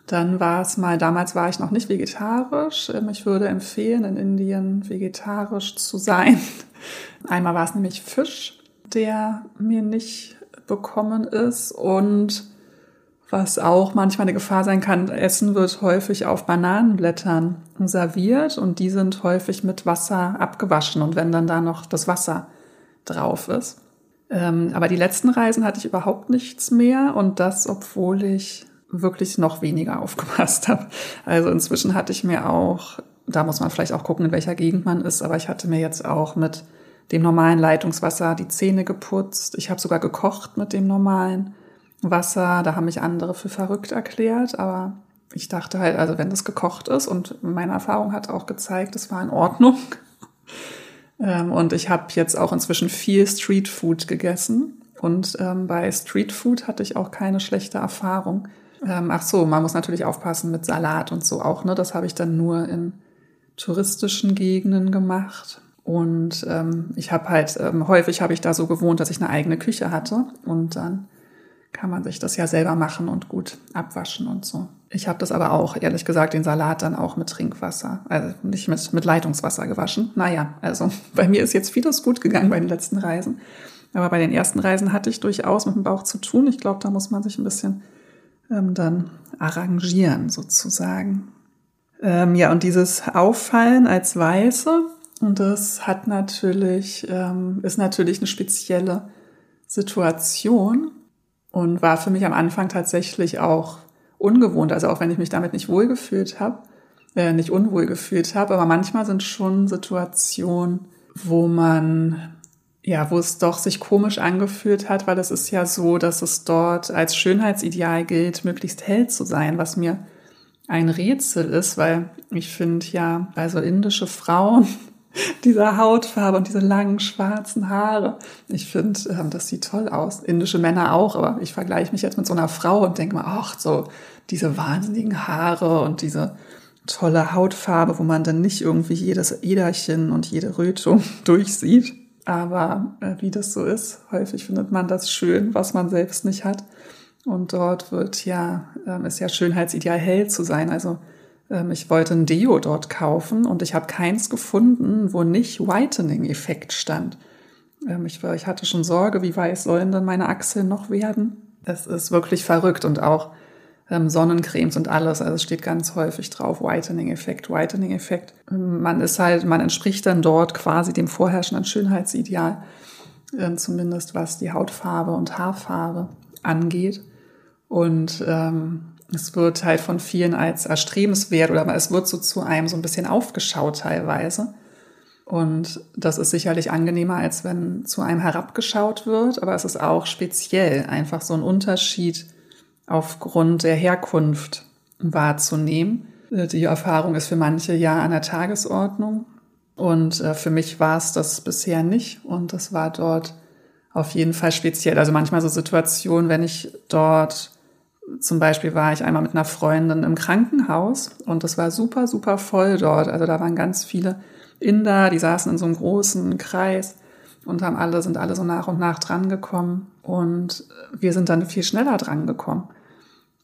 Dann war es mal, damals war ich noch nicht vegetarisch. Ähm, ich würde empfehlen, in Indien vegetarisch zu sein. [LAUGHS] Einmal war es nämlich Fisch, der mir nicht bekommen ist und was auch manchmal eine Gefahr sein kann, Essen wird häufig auf Bananenblättern serviert und die sind häufig mit Wasser abgewaschen und wenn dann da noch das Wasser drauf ist. Ähm, aber die letzten Reisen hatte ich überhaupt nichts mehr und das, obwohl ich wirklich noch weniger [LAUGHS] aufgepasst habe. Also inzwischen hatte ich mir auch, da muss man vielleicht auch gucken, in welcher Gegend man ist, aber ich hatte mir jetzt auch mit dem normalen Leitungswasser die Zähne geputzt. Ich habe sogar gekocht mit dem normalen Wasser. Da haben mich andere für verrückt erklärt, aber ich dachte halt, also wenn das gekocht ist und meine Erfahrung hat auch gezeigt, es war in Ordnung. [LAUGHS] Ähm, und ich habe jetzt auch inzwischen viel Streetfood gegessen. Und ähm, bei Streetfood hatte ich auch keine schlechte Erfahrung. Ähm, ach so, man muss natürlich aufpassen mit Salat und so auch. Ne? Das habe ich dann nur in touristischen Gegenden gemacht. Und ähm, ich habe halt, ähm, häufig habe ich da so gewohnt, dass ich eine eigene Küche hatte. Und dann kann man sich das ja selber machen und gut abwaschen und so. Ich habe das aber auch, ehrlich gesagt, den Salat dann auch mit Trinkwasser, also nicht mit, mit Leitungswasser gewaschen. Naja, also [LAUGHS] bei mir ist jetzt vieles gut gegangen bei den letzten Reisen. Aber bei den ersten Reisen hatte ich durchaus mit dem Bauch zu tun. Ich glaube, da muss man sich ein bisschen ähm, dann arrangieren, sozusagen. Ähm, ja, und dieses Auffallen als Weiße, und das hat natürlich, ähm, ist natürlich eine spezielle Situation und war für mich am Anfang tatsächlich auch ungewohnt. Also auch wenn ich mich damit nicht wohlgefühlt habe, äh, nicht unwohl gefühlt habe, aber manchmal sind schon Situationen, wo man ja, wo es doch sich komisch angefühlt hat, weil es ist ja so, dass es dort als Schönheitsideal gilt, möglichst hell zu sein, was mir ein Rätsel ist, weil ich finde ja, also indische Frauen [LAUGHS] dieser Hautfarbe und diese langen schwarzen Haare. Ich finde, ähm, das sieht toll aus. Indische Männer auch, aber ich vergleiche mich jetzt mit so einer Frau und denke mir, ach, so diese wahnsinnigen Haare und diese tolle Hautfarbe, wo man dann nicht irgendwie jedes Äderchen und jede Rötung [LAUGHS] durchsieht. Aber äh, wie das so ist, häufig findet man das schön, was man selbst nicht hat. Und dort wird ja, ähm, ist ja Schönheitsideal hell zu sein. Also ich wollte ein Deo dort kaufen und ich habe keins gefunden, wo nicht Whitening-Effekt stand. Ähm, ich, ich hatte schon Sorge, wie weiß sollen denn meine Achseln noch werden? Es ist wirklich verrückt und auch ähm, Sonnencremes und alles. Also es steht ganz häufig drauf, Whitening-Effekt, Whitening-Effekt. Man ist halt, man entspricht dann dort quasi dem vorherrschenden Schönheitsideal, zumindest was die Hautfarbe und Haarfarbe angeht. Und ähm, es wird halt von vielen als erstrebenswert oder es wird so zu einem so ein bisschen aufgeschaut teilweise. Und das ist sicherlich angenehmer, als wenn zu einem herabgeschaut wird, aber es ist auch speziell einfach so ein Unterschied aufgrund der Herkunft wahrzunehmen. Die Erfahrung ist für manche ja an der Tagesordnung und äh, für mich war es das bisher nicht und das war dort auf jeden Fall speziell. Also manchmal so Situationen, wenn ich dort zum Beispiel war ich einmal mit einer Freundin im Krankenhaus und es war super, super voll dort. Also da waren ganz viele Inder, die saßen in so einem großen Kreis und haben alle, sind alle so nach und nach drangekommen. Und wir sind dann viel schneller drangekommen.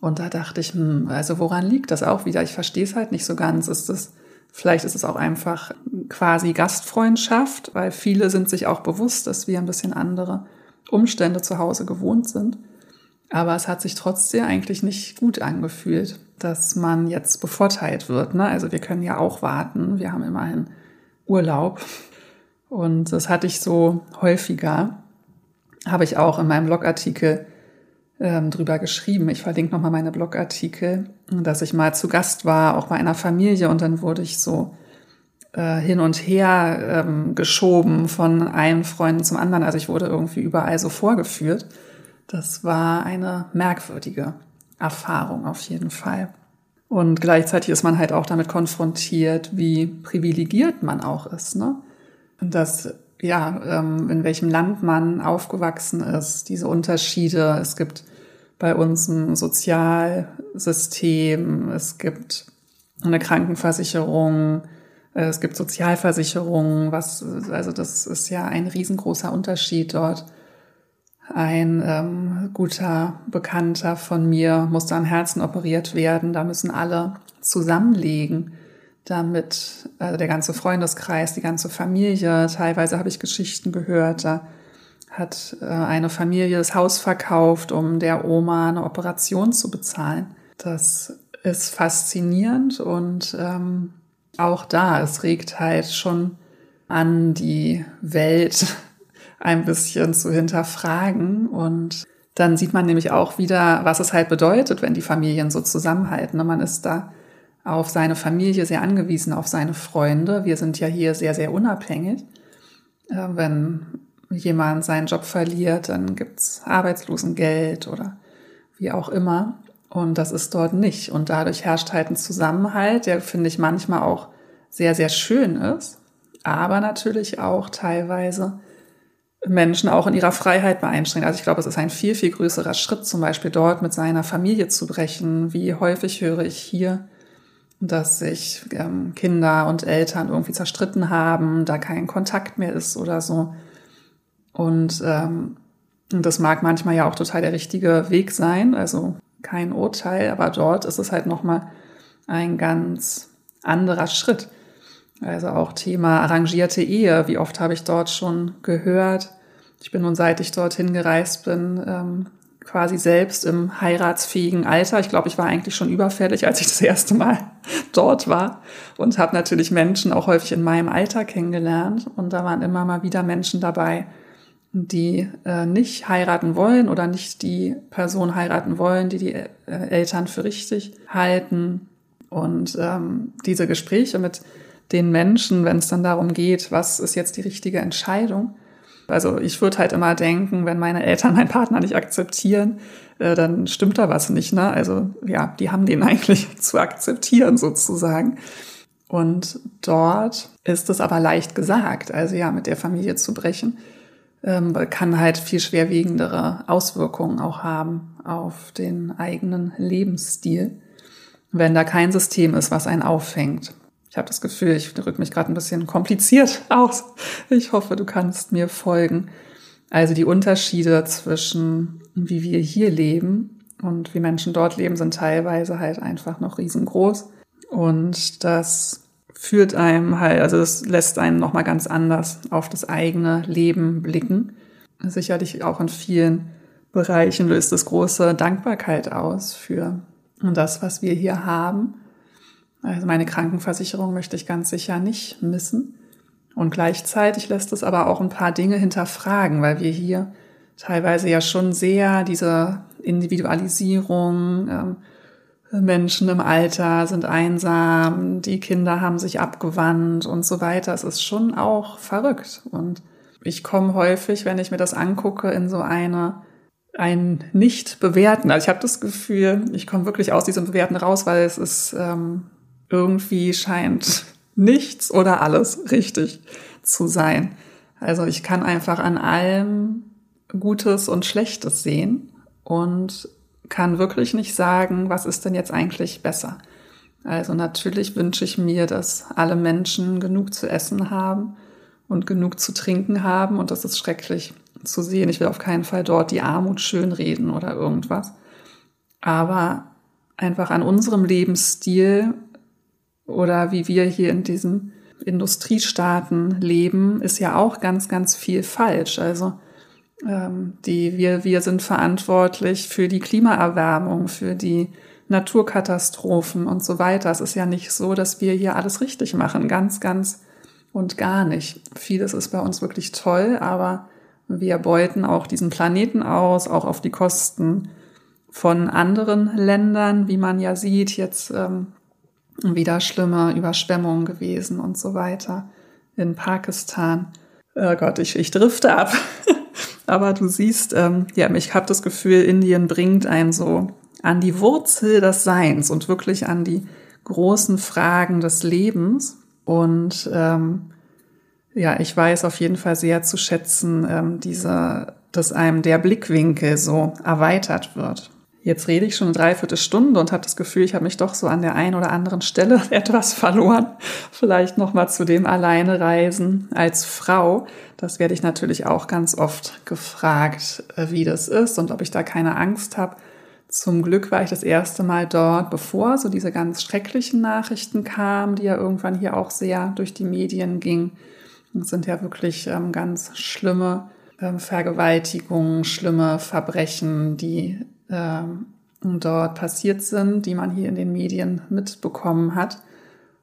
Und da dachte ich, hm, also woran liegt das auch wieder? Ich verstehe es halt nicht so ganz. Ist es, vielleicht ist es auch einfach quasi Gastfreundschaft, weil viele sind sich auch bewusst, dass wir ein bisschen andere Umstände zu Hause gewohnt sind. Aber es hat sich trotzdem eigentlich nicht gut angefühlt, dass man jetzt bevorteilt wird. Ne? Also wir können ja auch warten. Wir haben immerhin Urlaub. Und das hatte ich so häufiger. Habe ich auch in meinem Blogartikel ähm, drüber geschrieben. Ich verlinke nochmal meine Blogartikel, dass ich mal zu Gast war, auch bei einer Familie. Und dann wurde ich so äh, hin und her ähm, geschoben von einem Freund zum anderen. Also ich wurde irgendwie überall so vorgeführt. Das war eine merkwürdige Erfahrung auf jeden Fall. Und gleichzeitig ist man halt auch damit konfrontiert, wie privilegiert man auch ist. Ne? Und dass, ja, ähm, in welchem Land man aufgewachsen ist, diese Unterschiede. Es gibt bei uns ein Sozialsystem, es gibt eine Krankenversicherung, es gibt Sozialversicherungen, was, also das ist ja ein riesengroßer Unterschied dort. Ein ähm, guter Bekannter von mir musste am Herzen operiert werden. Da müssen alle zusammenlegen, damit also der ganze Freundeskreis, die ganze Familie, teilweise habe ich Geschichten gehört, da hat äh, eine Familie das Haus verkauft, um der Oma eine Operation zu bezahlen. Das ist faszinierend und ähm, auch da, es regt halt schon an die Welt ein bisschen zu hinterfragen. Und dann sieht man nämlich auch wieder, was es halt bedeutet, wenn die Familien so zusammenhalten. Man ist da auf seine Familie sehr angewiesen, auf seine Freunde. Wir sind ja hier sehr, sehr unabhängig. Wenn jemand seinen Job verliert, dann gibt's Arbeitslosengeld oder wie auch immer. Und das ist dort nicht. Und dadurch herrscht halt ein Zusammenhalt, der, finde ich, manchmal auch sehr, sehr schön ist, aber natürlich auch teilweise Menschen auch in ihrer Freiheit beeinschränkt. Also ich glaube, es ist ein viel, viel größerer Schritt, zum Beispiel dort mit seiner Familie zu brechen. Wie häufig höre ich hier, dass sich ähm, Kinder und Eltern irgendwie zerstritten haben, da kein Kontakt mehr ist oder so. Und ähm, das mag manchmal ja auch total der richtige Weg sein, also kein Urteil, aber dort ist es halt nochmal ein ganz anderer Schritt. Also auch Thema arrangierte Ehe. Wie oft habe ich dort schon gehört? Ich bin nun, seit ich dorthin gereist bin, ähm, quasi selbst im heiratsfähigen Alter. Ich glaube, ich war eigentlich schon überfällig, als ich das erste Mal [LAUGHS] dort war und habe natürlich Menschen auch häufig in meinem Alter kennengelernt. Und da waren immer mal wieder Menschen dabei, die äh, nicht heiraten wollen oder nicht die Person heiraten wollen, die die äh, Eltern für richtig halten. Und ähm, diese Gespräche mit den Menschen, wenn es dann darum geht, was ist jetzt die richtige Entscheidung. Also ich würde halt immer denken, wenn meine Eltern meinen Partner nicht akzeptieren, äh, dann stimmt da was nicht. Ne? Also ja, die haben den [LAUGHS] eigentlich zu akzeptieren sozusagen. Und dort ist es aber leicht gesagt, also ja, mit der Familie zu brechen, ähm, kann halt viel schwerwiegendere Auswirkungen auch haben auf den eigenen Lebensstil, wenn da kein System ist, was einen auffängt. Ich habe das Gefühl, ich drücke mich gerade ein bisschen kompliziert [LAUGHS] aus. Ich hoffe, du kannst mir folgen. Also die Unterschiede zwischen wie wir hier leben und wie Menschen dort leben, sind teilweise halt einfach noch riesengroß. Und das führt einem halt, also das lässt einen nochmal ganz anders auf das eigene Leben blicken. Sicherlich auch in vielen Bereichen löst es große Dankbarkeit aus für das, was wir hier haben. Also meine Krankenversicherung möchte ich ganz sicher nicht missen. Und gleichzeitig lässt es aber auch ein paar Dinge hinterfragen, weil wir hier teilweise ja schon sehr diese Individualisierung, ähm, Menschen im Alter sind einsam, die Kinder haben sich abgewandt und so weiter. Es ist schon auch verrückt. Und ich komme häufig, wenn ich mir das angucke, in so eine ein nicht bewerten. Also ich habe das Gefühl, ich komme wirklich aus diesem Bewerten raus, weil es ist ähm, irgendwie scheint nichts oder alles richtig zu sein. Also ich kann einfach an allem Gutes und Schlechtes sehen und kann wirklich nicht sagen, was ist denn jetzt eigentlich besser. Also natürlich wünsche ich mir, dass alle Menschen genug zu essen haben und genug zu trinken haben und das ist schrecklich zu sehen. Ich will auf keinen Fall dort die Armut schönreden oder irgendwas. Aber einfach an unserem Lebensstil oder wie wir hier in diesen Industriestaaten leben, ist ja auch ganz, ganz viel falsch. Also ähm, die, wir, wir sind verantwortlich für die Klimaerwärmung, für die Naturkatastrophen und so weiter. Es ist ja nicht so, dass wir hier alles richtig machen. Ganz, ganz und gar nicht. Vieles ist bei uns wirklich toll, aber wir beuten auch diesen Planeten aus, auch auf die Kosten von anderen Ländern, wie man ja sieht, jetzt ähm, wieder schlimme Überschwemmungen gewesen und so weiter in Pakistan. Oh Gott, ich, ich drifte ab. [LAUGHS] Aber du siehst, ähm, ja, ich habe das Gefühl, Indien bringt einen so an die Wurzel des Seins und wirklich an die großen Fragen des Lebens. Und ähm, ja, ich weiß auf jeden Fall sehr zu schätzen, ähm, diese, dass einem der Blickwinkel so erweitert wird. Jetzt rede ich schon eine Dreiviertelstunde und habe das Gefühl, ich habe mich doch so an der einen oder anderen Stelle [LAUGHS] etwas verloren. Vielleicht noch mal zu dem Alleinereisen als Frau. Das werde ich natürlich auch ganz oft gefragt, äh, wie das ist und ob ich da keine Angst habe. Zum Glück war ich das erste Mal dort, bevor so diese ganz schrecklichen Nachrichten kamen, die ja irgendwann hier auch sehr durch die Medien gingen. Es sind ja wirklich ähm, ganz schlimme ähm, Vergewaltigungen, schlimme Verbrechen, die dort passiert sind, die man hier in den Medien mitbekommen hat.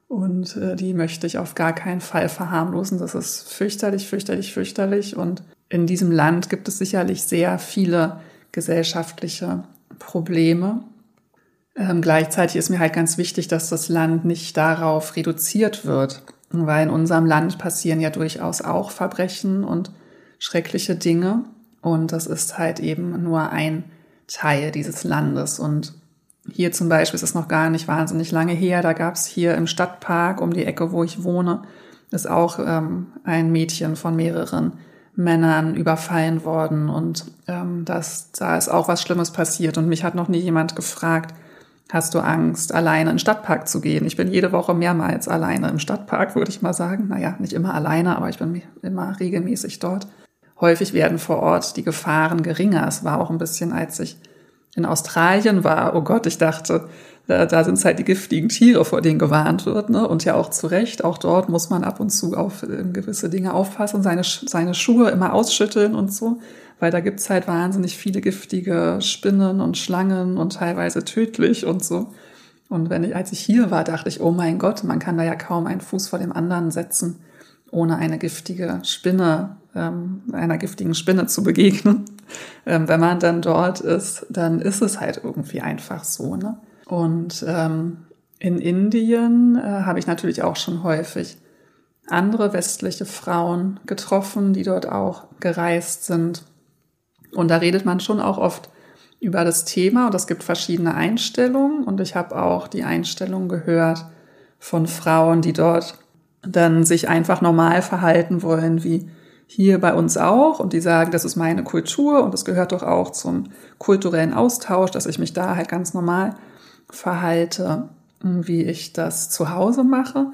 Und äh, die möchte ich auf gar keinen Fall verharmlosen. Das ist fürchterlich, fürchterlich, fürchterlich. Und in diesem Land gibt es sicherlich sehr viele gesellschaftliche Probleme. Ähm, gleichzeitig ist mir halt ganz wichtig, dass das Land nicht darauf reduziert wird, weil in unserem Land passieren ja durchaus auch Verbrechen und schreckliche Dinge. Und das ist halt eben nur ein Teil dieses Landes. Und hier zum Beispiel ist es noch gar nicht wahnsinnig lange her. Da gab es hier im Stadtpark um die Ecke, wo ich wohne, ist auch ähm, ein Mädchen von mehreren Männern überfallen worden. Und ähm, das, da ist auch was Schlimmes passiert. Und mich hat noch nie jemand gefragt, hast du Angst, alleine in den Stadtpark zu gehen? Ich bin jede Woche mehrmals alleine im Stadtpark, würde ich mal sagen. Naja, nicht immer alleine, aber ich bin immer regelmäßig dort häufig werden vor Ort die Gefahren geringer. Es war auch ein bisschen, als ich in Australien war, oh Gott, ich dachte, da, da sind es halt die giftigen Tiere, vor denen gewarnt wird, ne? Und ja auch zu Recht, auch dort muss man ab und zu auf äh, gewisse Dinge aufpassen, seine, seine Schuhe immer ausschütteln und so, weil da gibt's halt wahnsinnig viele giftige Spinnen und Schlangen und teilweise tödlich und so. Und wenn ich, als ich hier war, dachte ich, oh mein Gott, man kann da ja kaum einen Fuß vor dem anderen setzen, ohne eine giftige Spinne ähm, einer giftigen Spinne zu begegnen. Ähm, wenn man dann dort ist, dann ist es halt irgendwie einfach so. Ne? Und ähm, in Indien äh, habe ich natürlich auch schon häufig andere westliche Frauen getroffen, die dort auch gereist sind. Und da redet man schon auch oft über das Thema und es gibt verschiedene Einstellungen. Und ich habe auch die Einstellung gehört von Frauen, die dort dann sich einfach normal verhalten wollen, wie hier bei uns auch. Und die sagen, das ist meine Kultur und das gehört doch auch zum kulturellen Austausch, dass ich mich da halt ganz normal verhalte, wie ich das zu Hause mache.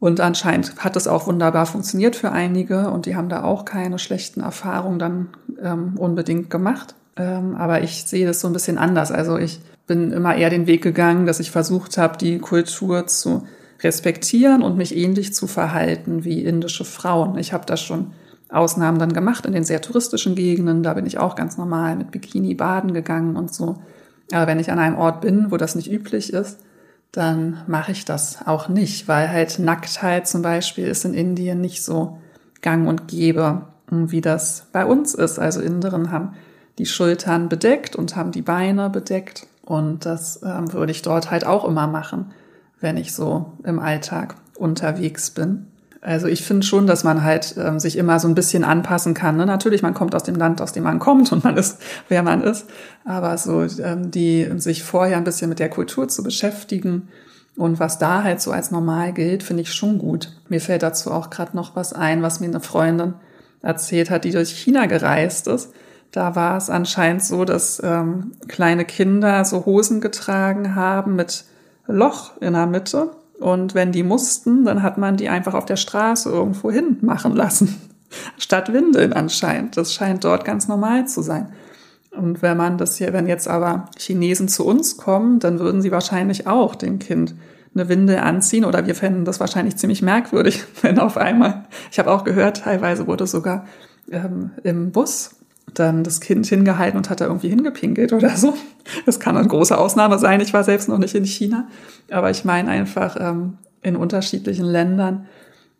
Und anscheinend hat das auch wunderbar funktioniert für einige und die haben da auch keine schlechten Erfahrungen dann ähm, unbedingt gemacht. Ähm, aber ich sehe das so ein bisschen anders. Also ich bin immer eher den Weg gegangen, dass ich versucht habe, die Kultur zu respektieren und mich ähnlich zu verhalten wie indische Frauen. Ich habe da schon Ausnahmen dann gemacht in den sehr touristischen Gegenden. Da bin ich auch ganz normal mit Bikini baden gegangen und so. Aber wenn ich an einem Ort bin, wo das nicht üblich ist, dann mache ich das auch nicht, weil halt Nacktheit zum Beispiel ist in Indien nicht so gang und gäbe, wie das bei uns ist. Also Inderen haben die Schultern bedeckt und haben die Beine bedeckt. Und das ähm, würde ich dort halt auch immer machen, wenn ich so im Alltag unterwegs bin. Also ich finde schon, dass man halt ähm, sich immer so ein bisschen anpassen kann. Ne? Natürlich, man kommt aus dem Land, aus dem man kommt und man ist, wer man ist. Aber so ähm, die sich vorher ein bisschen mit der Kultur zu beschäftigen und was da halt so als normal gilt, finde ich schon gut. Mir fällt dazu auch gerade noch was ein, was mir eine Freundin erzählt hat, die durch China gereist ist. Da war es anscheinend so, dass ähm, kleine Kinder so Hosen getragen haben mit Loch in der Mitte und wenn die mussten, dann hat man die einfach auf der Straße irgendwo hin machen lassen. [LAUGHS] Statt Windeln anscheinend. Das scheint dort ganz normal zu sein. Und wenn man das hier, wenn jetzt aber Chinesen zu uns kommen, dann würden sie wahrscheinlich auch dem Kind eine Windel anziehen oder wir fänden das wahrscheinlich ziemlich merkwürdig, [LAUGHS] wenn auf einmal, ich habe auch gehört, teilweise wurde sogar ähm, im Bus dann das Kind hingehalten und hat da irgendwie hingepinkelt oder so. Das kann eine große Ausnahme sein. Ich war selbst noch nicht in China. Aber ich meine einfach, ähm, in unterschiedlichen Ländern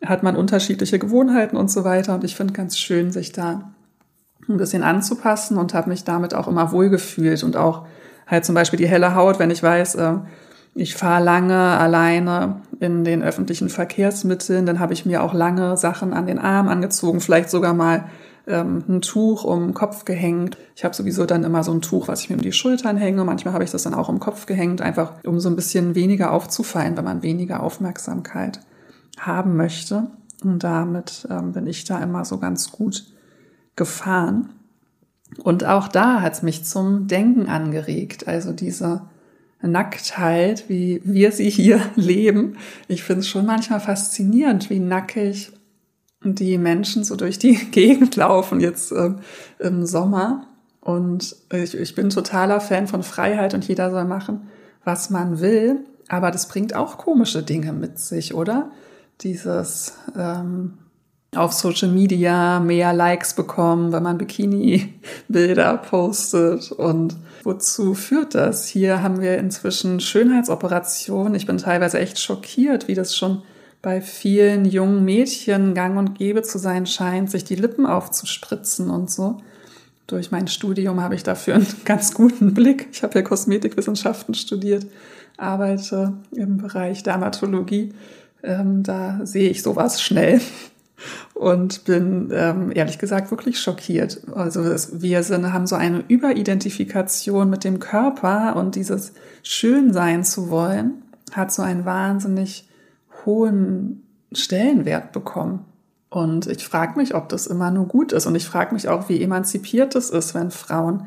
hat man unterschiedliche Gewohnheiten und so weiter. Und ich finde ganz schön, sich da ein bisschen anzupassen und habe mich damit auch immer wohlgefühlt und auch halt zum Beispiel die helle Haut, wenn ich weiß, äh, ich fahre lange alleine in den öffentlichen Verkehrsmitteln, dann habe ich mir auch lange Sachen an den Arm angezogen, vielleicht sogar mal ähm, ein Tuch um den Kopf gehängt. Ich habe sowieso dann immer so ein Tuch, was ich mir um die Schultern hänge. Manchmal habe ich das dann auch um den Kopf gehängt, einfach um so ein bisschen weniger aufzufallen, wenn man weniger Aufmerksamkeit haben möchte. Und damit ähm, bin ich da immer so ganz gut gefahren. Und auch da hat es mich zum Denken angeregt. Also diese Nacktheit, wie wir sie hier [LAUGHS] leben. Ich finde es schon manchmal faszinierend, wie nackig die Menschen so durch die [LAUGHS] Gegend laufen jetzt äh, im Sommer. Und ich, ich bin totaler Fan von Freiheit und jeder soll machen, was man will. Aber das bringt auch komische Dinge mit sich, oder? Dieses ähm, auf Social Media mehr Likes bekommen, wenn man Bikini-Bilder postet. Und wozu führt das? Hier haben wir inzwischen Schönheitsoperationen. Ich bin teilweise echt schockiert, wie das schon bei vielen jungen Mädchen gang und gäbe zu sein scheint, sich die Lippen aufzuspritzen und so. Durch mein Studium habe ich dafür einen [LAUGHS] ganz guten Blick. Ich habe ja Kosmetikwissenschaften studiert, arbeite im Bereich Dermatologie. Ähm, da sehe ich sowas schnell [LAUGHS] und bin ähm, ehrlich gesagt wirklich schockiert. Also wir sind, haben so eine Überidentifikation mit dem Körper und dieses schön sein zu wollen, hat so einen wahnsinnig hohen Stellenwert bekommen. Und ich frage mich, ob das immer nur gut ist. Und ich frage mich auch, wie emanzipiert es ist, wenn Frauen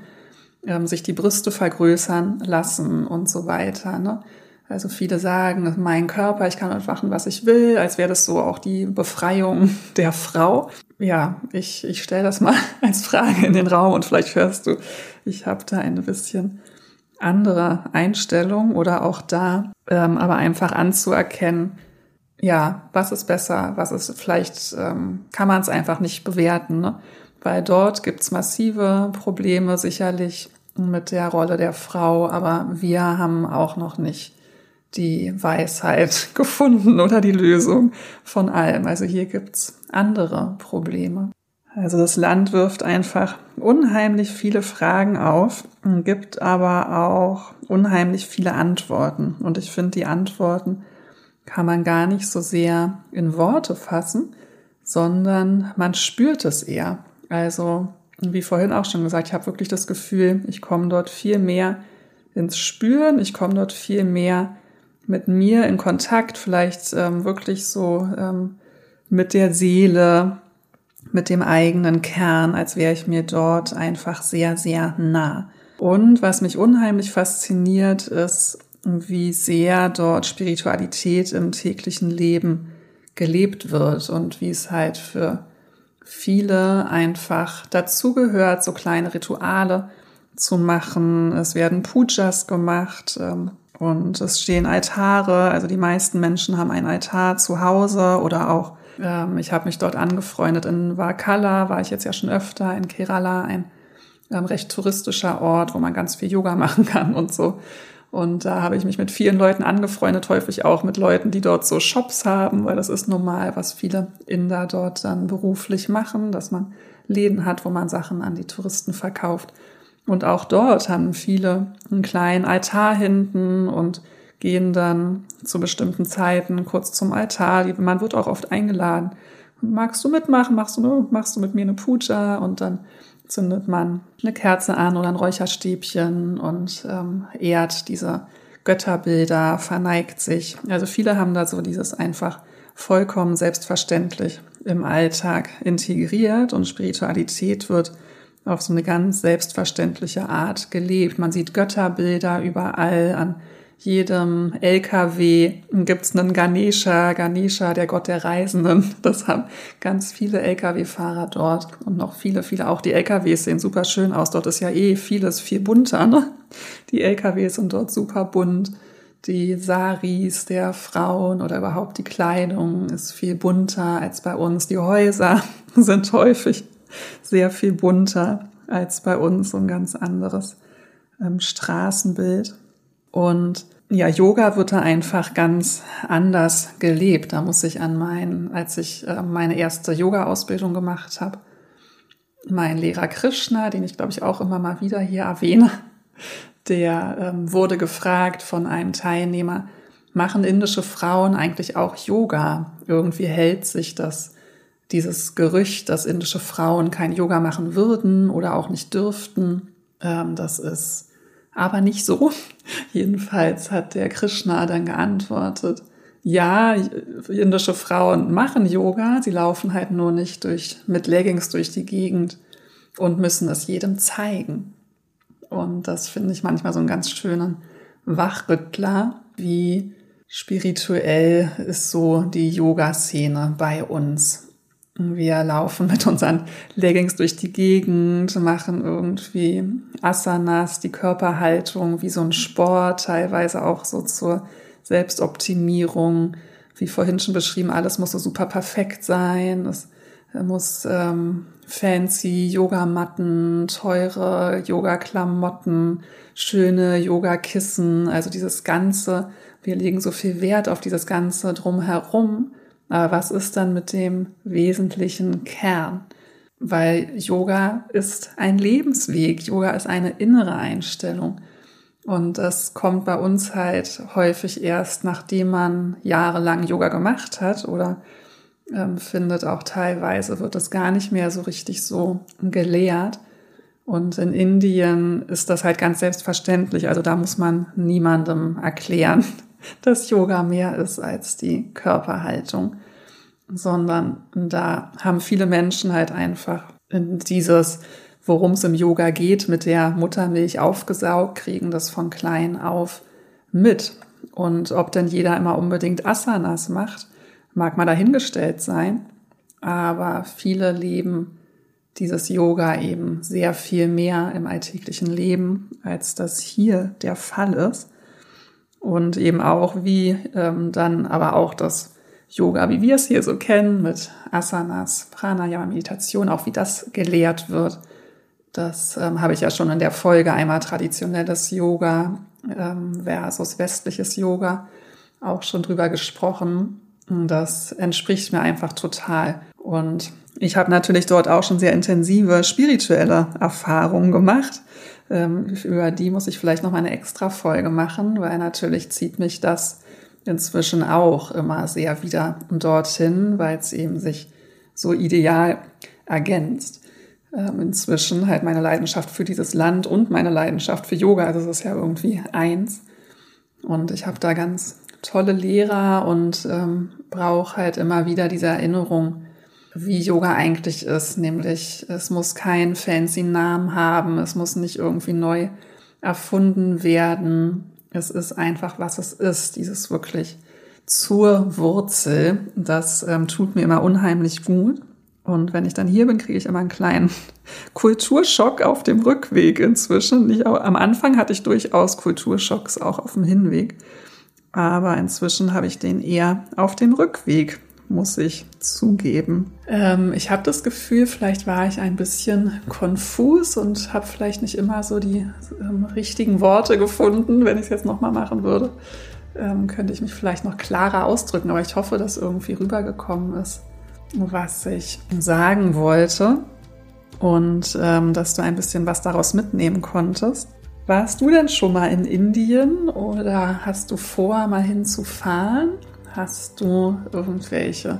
ähm, sich die Brüste vergrößern lassen und so weiter. Ne? Also viele sagen, mein Körper, ich kann machen, was ich will, als wäre das so auch die Befreiung [LAUGHS] der Frau. Ja, ich, ich stelle das mal [LAUGHS] als Frage in den Raum und vielleicht hörst du, ich habe da ein bisschen andere Einstellung oder auch da, ähm, aber einfach anzuerkennen, ja, was ist besser, was ist vielleicht, ähm, kann man es einfach nicht bewerten, ne? weil dort gibt's massive Probleme sicherlich mit der Rolle der Frau, aber wir haben auch noch nicht die Weisheit [LAUGHS] gefunden oder die Lösung von allem. Also hier gibt's andere Probleme. Also das Land wirft einfach unheimlich viele Fragen auf, gibt aber auch unheimlich viele Antworten. Und ich finde, die Antworten kann man gar nicht so sehr in Worte fassen, sondern man spürt es eher. Also, wie vorhin auch schon gesagt, ich habe wirklich das Gefühl, ich komme dort viel mehr ins Spüren, ich komme dort viel mehr mit mir in Kontakt, vielleicht ähm, wirklich so ähm, mit der Seele, mit dem eigenen Kern, als wäre ich mir dort einfach sehr, sehr nah. Und was mich unheimlich fasziniert, ist, wie sehr dort Spiritualität im täglichen Leben gelebt wird und wie es halt für viele einfach dazugehört, so kleine Rituale zu machen. Es werden Pujas gemacht ähm, und es stehen Altare. Also die meisten Menschen haben einen Altar zu Hause oder auch, ähm, ich habe mich dort angefreundet in Vakala, war ich jetzt ja schon öfter, in Kerala, ein ähm, recht touristischer Ort, wo man ganz viel Yoga [LAUGHS] machen kann und so. Und da habe ich mich mit vielen Leuten angefreundet, häufig auch mit Leuten, die dort so Shops haben, weil das ist normal, was viele Inder dort dann beruflich machen, dass man Läden hat, wo man Sachen an die Touristen verkauft. Und auch dort haben viele einen kleinen Altar hinten und gehen dann zu bestimmten Zeiten kurz zum Altar. Man wird auch oft eingeladen. Magst du mitmachen? Machst du, machst du mit mir eine Puja? Und dann zündet man eine Kerze an oder ein Räucherstäbchen und ähm, ehrt diese Götterbilder, verneigt sich. Also viele haben da so dieses einfach vollkommen selbstverständlich im Alltag integriert und Spiritualität wird auf so eine ganz selbstverständliche Art gelebt. Man sieht Götterbilder überall an jedem LKW gibt's einen Ganesha, Ganesha, der Gott der Reisenden. Das haben ganz viele LKW-Fahrer dort und noch viele, viele auch. Die LKWs sehen super schön aus. Dort ist ja eh vieles viel bunter. Ne? Die LKWs sind dort super bunt. Die Saris der Frauen oder überhaupt die Kleidung ist viel bunter als bei uns. Die Häuser [LAUGHS] sind häufig sehr viel bunter als bei uns. So ein ganz anderes ähm, Straßenbild. Und ja, Yoga wird da einfach ganz anders gelebt. Da muss ich an meinen, als ich äh, meine erste Yoga-Ausbildung gemacht habe, mein Lehrer Krishna, den ich glaube ich auch immer mal wieder hier erwähne, [LAUGHS] der ähm, wurde gefragt von einem Teilnehmer, machen indische Frauen eigentlich auch Yoga? Irgendwie hält sich das, dieses Gerücht, dass indische Frauen kein Yoga machen würden oder auch nicht dürften. Ähm, das ist aber nicht so. [LAUGHS] Jedenfalls hat der Krishna dann geantwortet, ja, indische Frauen machen Yoga, sie laufen halt nur nicht durch, mit Leggings durch die Gegend und müssen es jedem zeigen. Und das finde ich manchmal so einen ganz schönen Wachrüttler, wie spirituell ist so die Yoga-Szene bei uns. Wir laufen mit unseren Leggings durch die Gegend, machen irgendwie Asanas, die Körperhaltung wie so ein Sport, teilweise auch so zur Selbstoptimierung. Wie vorhin schon beschrieben, alles muss so super perfekt sein. Es muss ähm, fancy Yogamatten, teure Yoga-Klamotten, schöne Yogakissen, also dieses Ganze. Wir legen so viel Wert auf dieses Ganze drumherum aber was ist dann mit dem wesentlichen Kern? Weil Yoga ist ein Lebensweg, Yoga ist eine innere Einstellung. Und das kommt bei uns halt häufig erst, nachdem man jahrelang Yoga gemacht hat oder ähm, findet auch teilweise wird es gar nicht mehr so richtig so gelehrt. Und in Indien ist das halt ganz selbstverständlich. Also da muss man niemandem erklären, dass Yoga mehr ist als die Körperhaltung, sondern da haben viele Menschen halt einfach dieses, worum es im Yoga geht, mit der Muttermilch aufgesaugt, kriegen das von klein auf mit. Und ob denn jeder immer unbedingt Asanas macht, mag mal dahingestellt sein. Aber viele leben dieses Yoga eben sehr viel mehr im alltäglichen Leben, als das hier der Fall ist und eben auch wie ähm, dann aber auch das Yoga, wie wir es hier so kennen, mit Asanas, Pranayama, Meditation, auch wie das gelehrt wird. Das ähm, habe ich ja schon in der Folge einmal traditionelles Yoga ähm, versus westliches Yoga auch schon drüber gesprochen. Das entspricht mir einfach total. Und ich habe natürlich dort auch schon sehr intensive spirituelle Erfahrungen gemacht. Ähm, über die muss ich vielleicht noch mal eine extra Folge machen, weil natürlich zieht mich das inzwischen auch immer sehr wieder dorthin, weil es eben sich so ideal ergänzt. Ähm, inzwischen halt meine Leidenschaft für dieses Land und meine Leidenschaft für Yoga, also es ist ja irgendwie eins. Und ich habe da ganz tolle Lehrer und ähm, brauche halt immer wieder diese Erinnerung, wie Yoga eigentlich ist. Nämlich, es muss keinen fancy Namen haben, es muss nicht irgendwie neu erfunden werden. Es ist einfach, was es ist, dieses wirklich zur Wurzel. Das ähm, tut mir immer unheimlich gut. Und wenn ich dann hier bin, kriege ich immer einen kleinen [LAUGHS] Kulturschock auf dem Rückweg inzwischen. Nicht, am Anfang hatte ich durchaus Kulturschocks auch auf dem Hinweg. Aber inzwischen habe ich den eher auf dem Rückweg, muss ich zugeben. Ähm, ich habe das Gefühl, vielleicht war ich ein bisschen konfus und habe vielleicht nicht immer so die ähm, richtigen Worte gefunden. Wenn ich es jetzt nochmal machen würde, ähm, könnte ich mich vielleicht noch klarer ausdrücken. Aber ich hoffe, dass irgendwie rübergekommen ist was ich sagen wollte und ähm, dass du ein bisschen was daraus mitnehmen konntest. Warst du denn schon mal in Indien oder hast du vor, mal hinzufahren? Hast du irgendwelche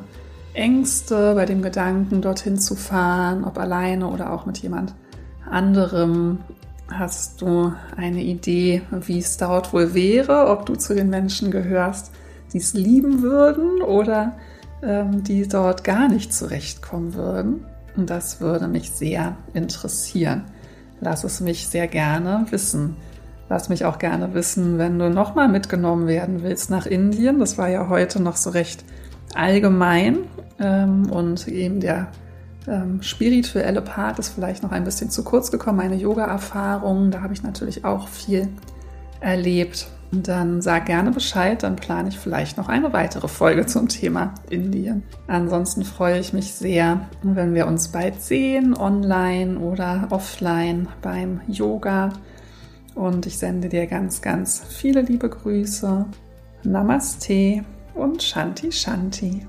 Ängste bei dem Gedanken, dorthin zu fahren, ob alleine oder auch mit jemand anderem? Hast du eine Idee, wie es dort wohl wäre, ob du zu den Menschen gehörst, die es lieben würden oder ähm, die dort gar nicht zurechtkommen würden. Und das würde mich sehr interessieren. Lass es mich sehr gerne wissen. Lass mich auch gerne wissen, wenn du nochmal mitgenommen werden willst nach Indien. Das war ja heute noch so recht allgemein ähm, und eben der ähm, spirituelle Part ist vielleicht noch ein bisschen zu kurz gekommen. Meine Yoga-Erfahrung, da habe ich natürlich auch viel erlebt dann sag gerne Bescheid, dann plane ich vielleicht noch eine weitere Folge zum Thema Indien. Ansonsten freue ich mich sehr, wenn wir uns bald sehen, online oder offline beim Yoga. Und ich sende dir ganz, ganz viele liebe Grüße. Namaste und Shanti Shanti.